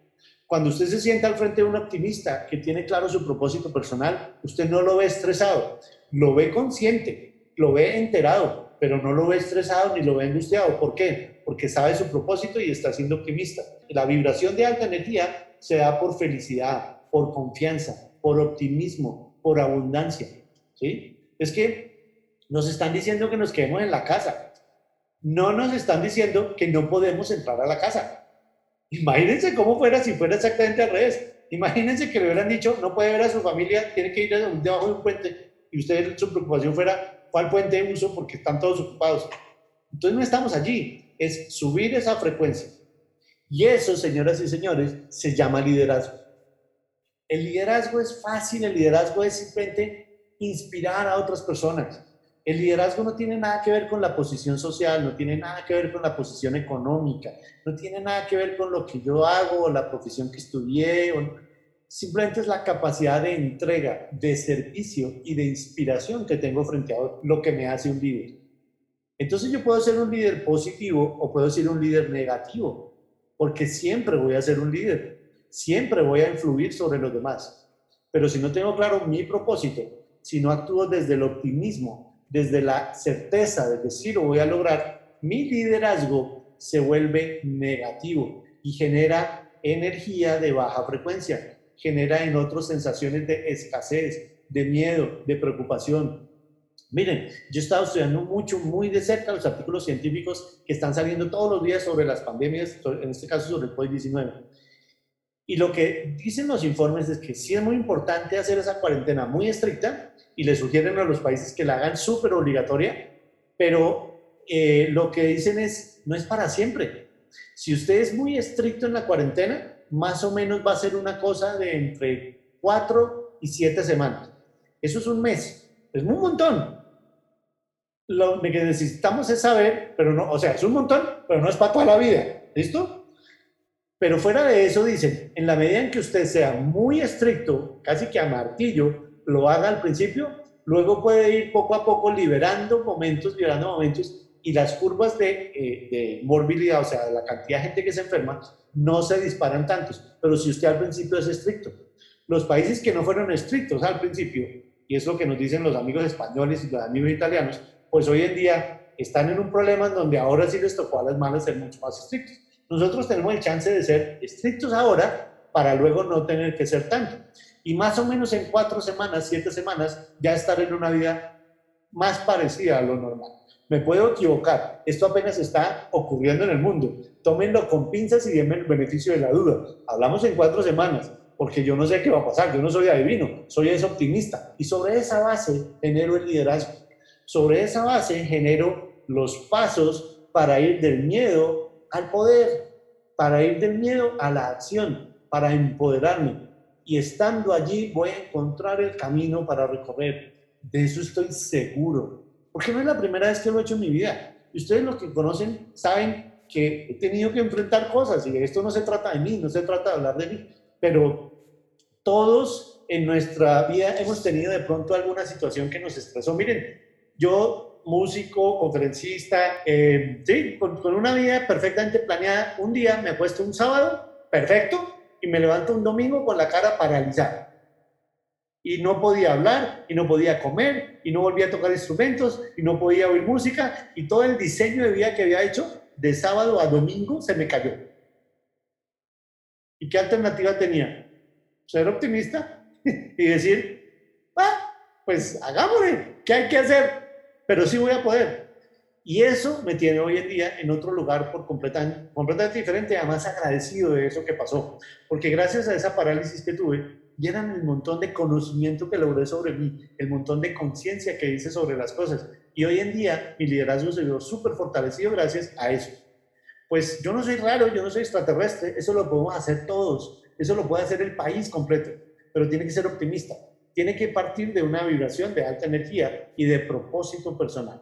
Cuando usted se sienta al frente de un optimista que tiene claro su propósito personal, usted no lo ve estresado, lo ve consciente, lo ve enterado, pero no lo ve estresado ni lo ve angustiado. ¿Por qué? Porque sabe su propósito y está siendo optimista. La vibración de alta energía se da por felicidad, por confianza, por optimismo, por abundancia. ¿Sí? Es que nos están diciendo que nos quedemos en la casa. No nos están diciendo que no podemos entrar a la casa. Imagínense cómo fuera si fuera exactamente al revés. Imagínense que le hubieran dicho, no puede ver a su familia, tiene que ir debajo de un puente y usted su preocupación fuera cuál puente uso porque están todos ocupados. Entonces no estamos allí, es subir esa frecuencia. Y eso, señoras y señores, se llama liderazgo. El liderazgo es fácil, el liderazgo es simplemente inspirar a otras personas. El liderazgo no tiene nada que ver con la posición social, no tiene nada que ver con la posición económica, no tiene nada que ver con lo que yo hago la profesión que estudié. Simplemente es la capacidad de entrega, de servicio y de inspiración que tengo frente a lo que me hace un líder. Entonces yo puedo ser un líder positivo o puedo ser un líder negativo, porque siempre voy a ser un líder, siempre voy a influir sobre los demás. Pero si no tengo claro mi propósito, si no actúo desde el optimismo, desde la certeza de que sí lo voy a lograr, mi liderazgo se vuelve negativo y genera energía de baja frecuencia genera en otros sensaciones de escasez, de miedo, de preocupación. Miren, yo he estado estudiando mucho, muy de cerca los artículos científicos que están saliendo todos los días sobre las pandemias, en este caso sobre el COVID-19. Y lo que dicen los informes es que sí es muy importante hacer esa cuarentena muy estricta y le sugieren a los países que la hagan súper obligatoria, pero eh, lo que dicen es, no es para siempre. Si usted es muy estricto en la cuarentena, más o menos va a ser una cosa de entre cuatro y siete semanas. Eso es un mes, es un montón. Lo que necesitamos es saber, pero no, o sea, es un montón, pero no es para toda la vida, ¿listo? Pero fuera de eso, dicen, en la medida en que usted sea muy estricto, casi que a martillo, lo haga al principio, luego puede ir poco a poco liberando momentos, liberando momentos, y las curvas de, eh, de morbilidad, o sea, la cantidad de gente que se enferma, no se disparan tantos, pero si usted al principio es estricto. Los países que no fueron estrictos al principio, y es lo que nos dicen los amigos españoles y los amigos italianos, pues hoy en día están en un problema en donde ahora sí les tocó a las manos ser mucho más estrictos. Nosotros tenemos el chance de ser estrictos ahora para luego no tener que ser tanto. Y más o menos en cuatro semanas, siete semanas, ya estar en una vida más parecida a lo normal. Me puedo equivocar, esto apenas está ocurriendo en el mundo. Tómenlo con pinzas y denme el beneficio de la duda. Hablamos en cuatro semanas, porque yo no sé qué va a pasar, yo no soy adivino, soy ese optimista. Y sobre esa base genero el liderazgo. Sobre esa base genero los pasos para ir del miedo al poder, para ir del miedo a la acción, para empoderarme. Y estando allí voy a encontrar el camino para recorrer. De eso estoy seguro porque no es la primera vez que lo he hecho en mi vida. Ustedes los que conocen saben que he tenido que enfrentar cosas y esto no se trata de mí, no se trata de hablar de mí, pero todos en nuestra vida hemos tenido de pronto alguna situación que nos estresó. Miren, yo, músico, conferencista, eh, sí, con, una vida perfectamente planeada, un día me acuesto un sábado, perfecto, y me levanto un domingo con la cara paralizada y no podía hablar, y no podía comer, y no volvía a tocar instrumentos, y no podía oír música, y todo el diseño de vida que había hecho de sábado a domingo se me cayó. ¿Y qué alternativa tenía? Ser optimista y decir, ah, pues hagámosle, ¿qué hay que hacer? Pero sí voy a poder. Y eso me tiene hoy en día en otro lugar por completamente, completamente diferente, además agradecido de eso que pasó, porque gracias a esa parálisis que tuve, vieran el montón de conocimiento que logré sobre mí, el montón de conciencia que hice sobre las cosas. Y hoy en día mi liderazgo se vio súper fortalecido gracias a eso. Pues yo no soy raro, yo no soy extraterrestre, eso lo podemos hacer todos, eso lo puede hacer el país completo, pero tiene que ser optimista, tiene que partir de una vibración de alta energía y de propósito personal.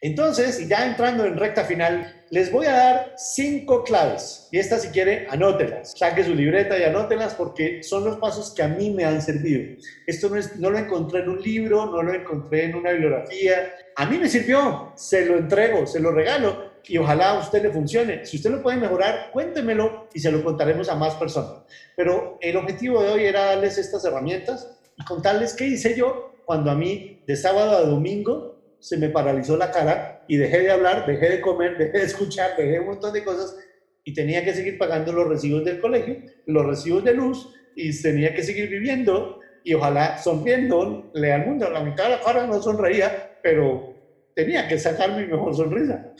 Entonces, ya entrando en recta final, les voy a dar cinco claves. Y estas, si quiere, anótelas. Saque su libreta y anótelas porque son los pasos que a mí me han servido. Esto no, es, no lo encontré en un libro, no lo encontré en una bibliografía. A mí me sirvió, se lo entrego, se lo regalo y ojalá a usted le funcione. Si usted lo puede mejorar, cuéntemelo y se lo contaremos a más personas. Pero el objetivo de hoy era darles estas herramientas y contarles qué hice yo cuando a mí de sábado a domingo se me paralizó la cara y dejé de hablar, dejé de comer, dejé de escuchar, dejé un montón de cosas y tenía que seguir pagando los recibos del colegio, los recibos de luz y tenía que seguir viviendo y ojalá sonriendo le al mundo. La mitad de la cara no sonreía, pero tenía que sacar mi mejor sonrisa.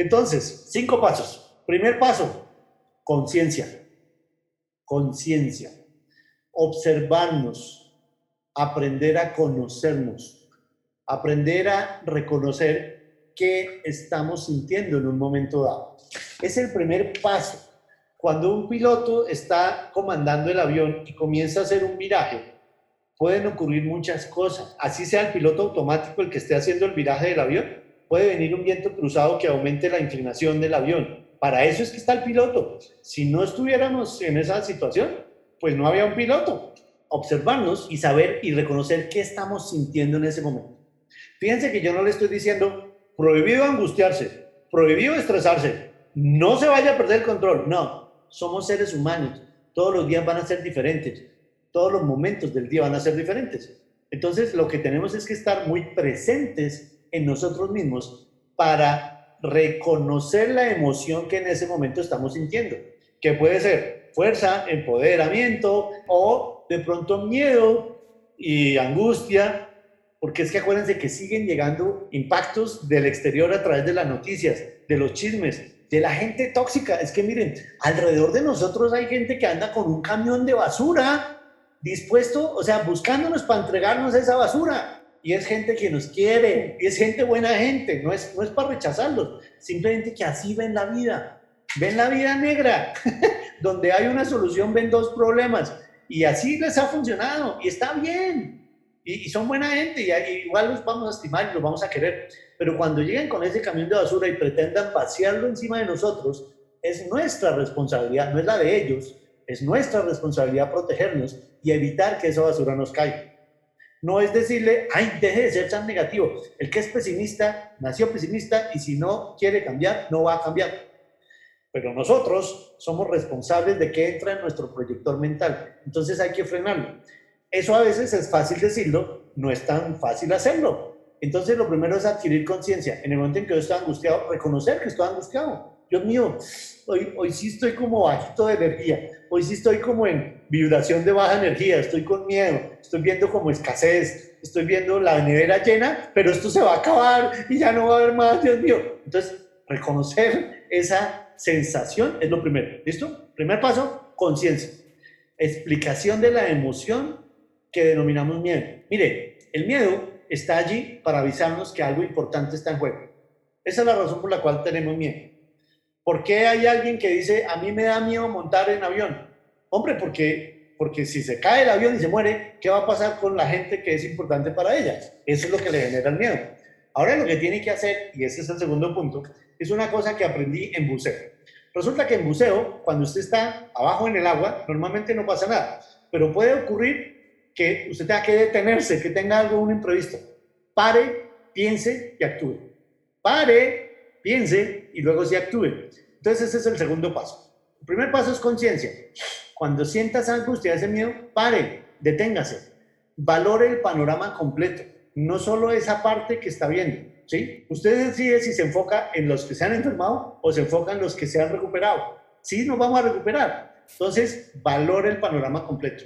Entonces, cinco pasos. Primer paso, conciencia. Conciencia. Observarnos, aprender a conocernos aprender a reconocer qué estamos sintiendo en un momento dado. Es el primer paso. Cuando un piloto está comandando el avión y comienza a hacer un viraje, pueden ocurrir muchas cosas. Así sea el piloto automático el que esté haciendo el viraje del avión, puede venir un viento cruzado que aumente la inclinación del avión. Para eso es que está el piloto. Si no estuviéramos en esa situación, pues no había un piloto. Observarnos y saber y reconocer qué estamos sintiendo en ese momento. Fíjense que yo no le estoy diciendo prohibido angustiarse, prohibido estresarse, no se vaya a perder el control. No, somos seres humanos. Todos los días van a ser diferentes. Todos los momentos del día van a ser diferentes. Entonces, lo que tenemos es que estar muy presentes en nosotros mismos para reconocer la emoción que en ese momento estamos sintiendo, que puede ser fuerza, empoderamiento o de pronto miedo y angustia porque es que acuérdense que siguen llegando impactos del exterior a través de las noticias, de los chismes, de la gente tóxica. Es que miren, alrededor de nosotros hay gente que anda con un camión de basura dispuesto, o sea, buscándonos para entregarnos esa basura. Y es gente que nos quiere, y es gente buena gente, no es, no es para rechazarlos, simplemente que así ven la vida. Ven la vida negra, donde hay una solución, ven dos problemas. Y así les ha funcionado, y está bien y, son buena gente y, igual los vamos a estimar y los vamos a querer. Pero cuando lleguen con ese camión de basura y pretendan vaciarlo encima de nosotros, es nuestra responsabilidad, no es la de ellos, es nuestra responsabilidad protegernos y evitar que esa basura nos caiga. No es decirle, ay, deje de ser tan negativo. El que es pesimista, nació pesimista y si no quiere cambiar, no va a cambiar. Pero nosotros somos responsables de que entra en nuestro proyector mental. Entonces hay que frenarlo. Eso a veces es fácil decirlo, no es tan fácil hacerlo. Entonces lo primero es adquirir conciencia. En el momento en que yo estoy angustiado, reconocer que estoy angustiado. Dios mío, hoy, hoy sí estoy como bajito de energía, hoy sí estoy como en vibración de baja energía, estoy con miedo, estoy viendo como escasez, estoy viendo la nevera llena, pero esto se va a acabar y ya no va a haber más, Dios mío. Entonces, reconocer esa sensación es lo primero. ¿Listo? Primer paso, conciencia. Explicación de la emoción que denominamos miedo. Mire, el miedo está allí para avisarnos que algo importante está en juego. Esa es la razón por la cual tenemos miedo. ¿Por qué hay alguien que dice, a mí me da miedo montar en avión? Hombre, porque, porque si se cae el avión y se muere, ¿qué va a pasar con la gente que es importante para ella? Eso es lo que le genera el miedo. Ahora lo que tiene que hacer, y ese es el segundo punto, es una cosa que aprendí en buceo. Resulta que en buceo, cuando usted está abajo en el agua, normalmente no pasa nada, pero puede ocurrir que usted tenga que detenerse, que tenga algo, un imprevisto. Pare, piense y actúe. Pare, piense y luego sí actúe. Entonces ese es el segundo paso. El primer paso es conciencia. Cuando sientas angustia, ese miedo, pare, deténgase. Valore el panorama completo, no solo esa parte que está viendo. ¿sí? Usted decide si se enfoca en los que se han enfermado o se enfoca en los que se han recuperado. Sí, nos vamos a recuperar. Entonces, valore el panorama completo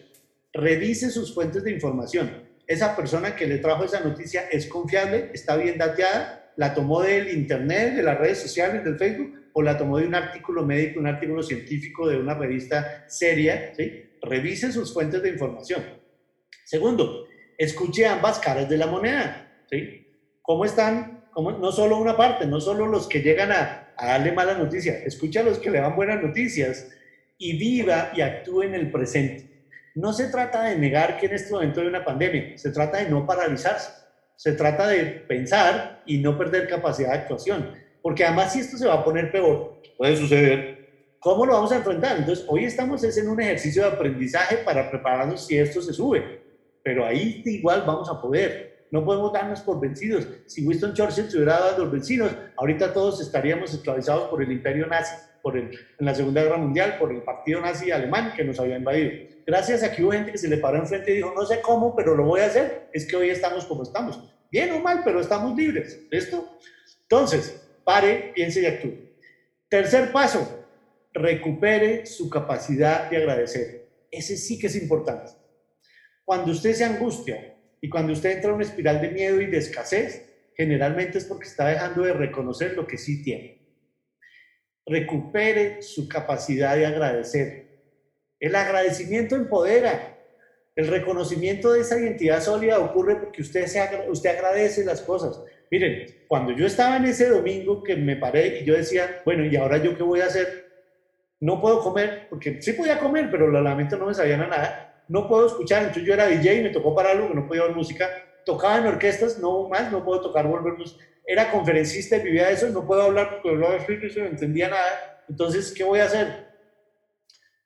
revise sus fuentes de información. Esa persona que le trajo esa noticia es confiable, está bien dateada, ¿La tomó del Internet, de las redes sociales, del Facebook? ¿O la tomó de un artículo médico, un artículo científico de una revista seria? ¿sí? Revise sus fuentes de información. Segundo, escuche ambas caras de la moneda. ¿sí? ¿Cómo están? ¿Cómo? No solo una parte, no solo los que llegan a, a darle malas noticias, escuche a los que le dan buenas noticias y viva y actúe en el presente. No se trata de negar que en este momento hay una pandemia, se trata de no paralizarse, se trata de pensar y no perder capacidad de actuación, porque además si esto se va a poner peor, puede suceder, ¿cómo lo vamos a enfrentar? Entonces, hoy estamos en un ejercicio de aprendizaje para prepararnos si esto se sube, pero ahí igual vamos a poder. No podemos darnos por vencidos. Si Winston Churchill se hubiera dado los vencidos, ahorita todos estaríamos esclavizados por el imperio nazi, por el, en la Segunda Guerra Mundial, por el partido nazi alemán que nos había invadido gracias a que hubo gente que se le paró enfrente y dijo, no sé cómo, pero lo voy a hacer, es que hoy estamos como estamos. Bien o mal, pero estamos libres. ¿Listo? Entonces, pare, piense y actúe. Tercer paso, recupere su capacidad de agradecer. Ese sí que es importante. Cuando usted se angustia y cuando usted entra en una espiral de miedo y de escasez, generalmente es porque está dejando de reconocer lo que sí tiene. Recupere su capacidad de agradecer el agradecimiento empodera. El reconocimiento de esa identidad sólida ocurre porque usted, usted agradece las cosas. Miren, cuando yo estaba en ese domingo que me paré y yo decía, bueno, ¿y ahora yo qué voy a hacer? No puedo comer, porque sí podía comer, pero la lamento no me sabían nada. No puedo escuchar, entonces yo era DJ y me tocó pararlo, que no podía oír música. Tocaba en orquestas, no más, no puedo tocar, volvernos. Era conferencista y vivía eso, no puedo hablar porque hablaba no entendía nada. Entonces, ¿qué voy a hacer?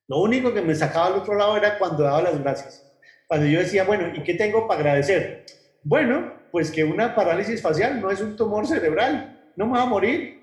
Lo único que me sacaba al otro lado era cuando daba las gracias. Cuando yo decía, bueno, ¿y qué tengo para agradecer? Bueno, pues que una parálisis facial no es un tumor cerebral, no me va a morir.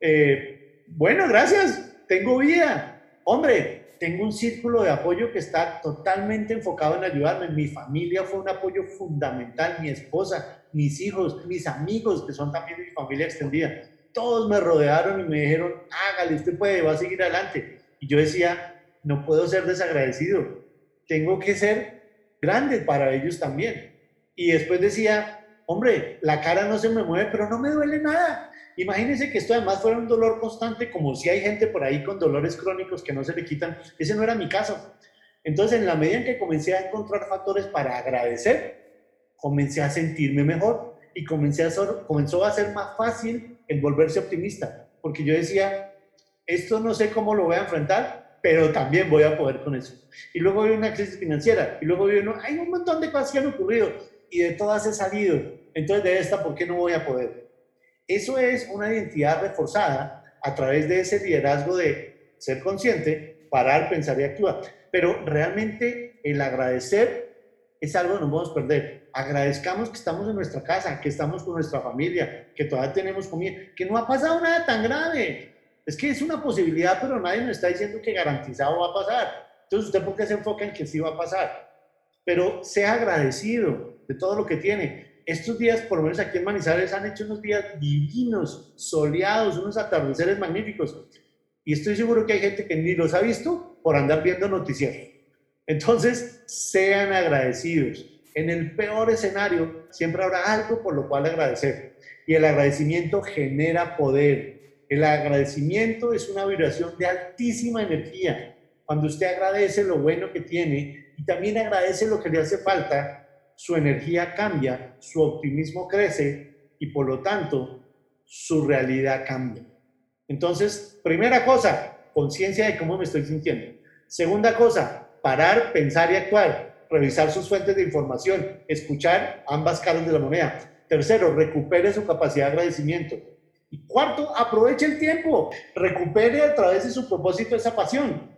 Eh, bueno, gracias, tengo vida. Hombre, tengo un círculo de apoyo que está totalmente enfocado en ayudarme. Mi familia fue un apoyo fundamental, mi esposa, mis hijos, mis amigos, que son también mi familia extendida. Todos me rodearon y me dijeron, hágale, usted puede, va a seguir adelante. Y yo decía, no puedo ser desagradecido, tengo que ser grande para ellos también. Y después decía, hombre, la cara no se me mueve, pero no me duele nada. Imagínense que esto además fuera un dolor constante, como si hay gente por ahí con dolores crónicos que no se le quitan. Ese no era mi caso. Entonces, en la medida en que comencé a encontrar factores para agradecer, comencé a sentirme mejor y comencé a comenzó a ser más fácil el volverse optimista, porque yo decía, esto no sé cómo lo voy a enfrentar, pero también voy a poder con eso. Y luego viene una crisis financiera, y luego viene, hay un montón de cosas que han ocurrido, y de todas he salido. Entonces, de esta, ¿por qué no voy a poder? Eso es una identidad reforzada a través de ese liderazgo de ser consciente, parar, pensar y actuar. Pero realmente el agradecer es algo que no podemos perder. Agradezcamos que estamos en nuestra casa, que estamos con nuestra familia, que todavía tenemos comida, que no ha pasado nada tan grave, es que es una posibilidad, pero nadie nos está diciendo que garantizado va a pasar. Entonces, ¿usted por qué se enfoca en que sí va a pasar? Pero sea agradecido de todo lo que tiene. Estos días, por lo menos aquí en Manizales, han hecho unos días divinos, soleados, unos atardeceres magníficos. Y estoy seguro que hay gente que ni los ha visto por andar viendo noticieros. Entonces, sean agradecidos. En el peor escenario, siempre habrá algo por lo cual agradecer. Y el agradecimiento genera poder, el agradecimiento es una vibración de altísima energía. Cuando usted agradece lo bueno que tiene y también agradece lo que le hace falta, su energía cambia, su optimismo crece y por lo tanto su realidad cambia. Entonces, primera cosa, conciencia de cómo me estoy sintiendo. Segunda cosa, parar, pensar y actuar, revisar sus fuentes de información, escuchar ambas caras de la moneda. Tercero, recupere su capacidad de agradecimiento. Y cuarto, aproveche el tiempo, recupere a través de su propósito esa pasión,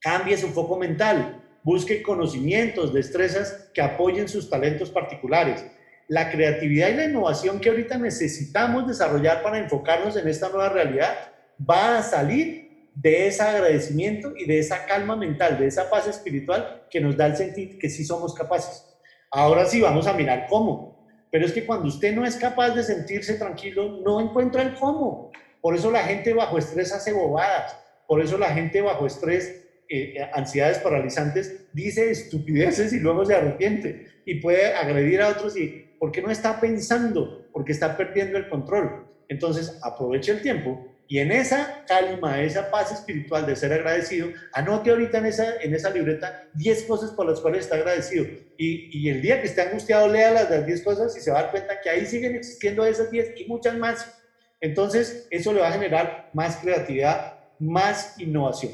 cambie su foco mental, busque conocimientos, destrezas que apoyen sus talentos particulares. La creatividad y la innovación que ahorita necesitamos desarrollar para enfocarnos en esta nueva realidad va a salir de ese agradecimiento y de esa calma mental, de esa paz espiritual que nos da el sentir que sí somos capaces. Ahora sí vamos a mirar cómo. Pero es que cuando usted no es capaz de sentirse tranquilo, no encuentra el cómo. Por eso la gente bajo estrés hace bobadas. Por eso la gente bajo estrés, eh, eh, ansiedades paralizantes, dice estupideces y luego se arrepiente. Y puede agredir a otros y porque no está pensando. porque está perdiendo el control. Entonces, aproveche el tiempo y en esa calma, esa paz espiritual de ser agradecido, anote ahorita en esa, en esa libreta 10 cosas por las cuales está agradecido. Y, y el día que esté angustiado, lea las 10 cosas y se va a dar cuenta que ahí siguen existiendo esas 10 y muchas más. Entonces, eso le va a generar más creatividad, más innovación.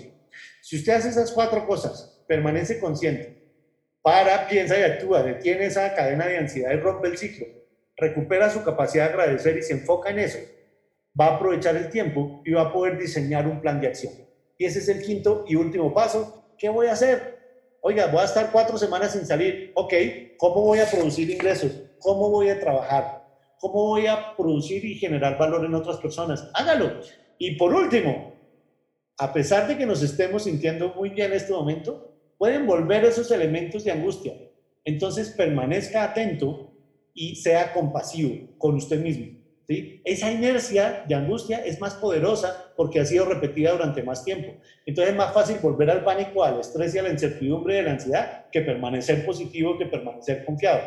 Si usted hace esas cuatro cosas, permanece consciente, para, piensa y actúa, detiene esa cadena de ansiedad y rompe el ciclo, recupera su capacidad de agradecer y se enfoca en eso, va a aprovechar el tiempo y va a poder diseñar un plan de acción. Y ese es el quinto y último paso. ¿Qué voy a hacer? Oiga, voy a estar cuatro semanas sin salir. Ok, ¿cómo voy a producir ingresos? ¿Cómo voy a trabajar? ¿Cómo voy a producir y generar valor en otras personas? Hágalo. Y por último, a pesar de que nos estemos sintiendo muy bien en este momento, pueden volver esos elementos de angustia. Entonces permanezca atento y sea compasivo con usted mismo. Esa inercia de angustia es más poderosa porque ha sido repetida durante más tiempo. Entonces es más fácil volver al pánico, al estrés y a la incertidumbre de la ansiedad que permanecer positivo, que permanecer confiado.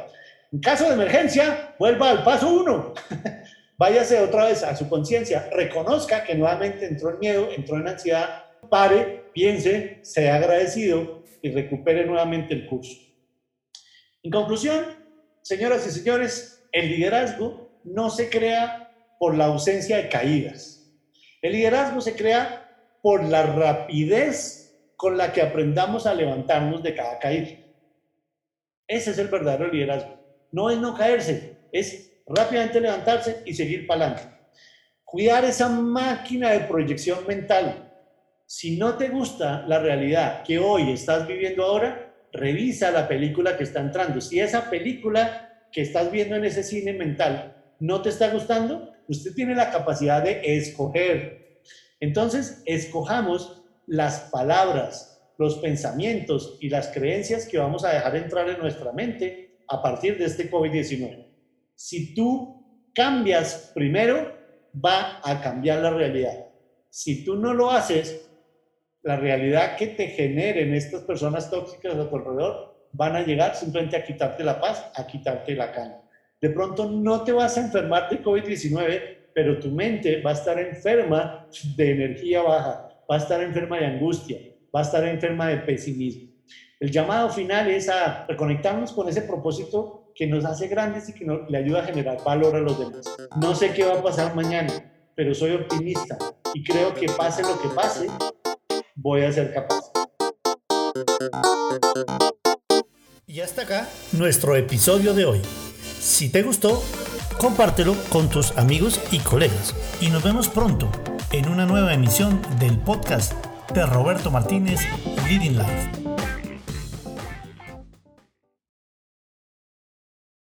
En caso de emergencia, vuelva al paso uno. Váyase otra vez a su conciencia, reconozca que nuevamente entró en miedo, entró en ansiedad, pare, piense, sea agradecido y recupere nuevamente el curso. En conclusión, señoras y señores, el liderazgo no se crea por la ausencia de caídas. El liderazgo se crea por la rapidez con la que aprendamos a levantarnos de cada caída. Ese es el verdadero liderazgo. No es no caerse, es rápidamente levantarse y seguir para adelante. Cuidar esa máquina de proyección mental. Si no te gusta la realidad que hoy estás viviendo ahora, revisa la película que está entrando. Si esa película que estás viendo en ese cine mental no te está gustando, usted tiene la capacidad de escoger. Entonces, escojamos las palabras, los pensamientos y las creencias que vamos a dejar entrar en nuestra mente a partir de este COVID-19. Si tú cambias primero, va a cambiar la realidad. Si tú no lo haces, la realidad que te generen estas personas tóxicas a tu alrededor van a llegar simplemente a quitarte la paz, a quitarte la calma. De pronto no te vas a enfermar de COVID-19, pero tu mente va a estar enferma de energía baja, va a estar enferma de angustia, va a estar enferma de pesimismo. El llamado final es a reconectarnos con ese propósito que nos hace grandes y que nos, le ayuda a generar valor a los demás. No sé qué va a pasar mañana, pero soy optimista y creo que pase lo que pase, voy a ser capaz. Y hasta acá nuestro episodio de hoy. Si te gustó, compártelo con tus amigos y colegas. Y nos vemos pronto en una nueva emisión del podcast de Roberto Martínez Living Life.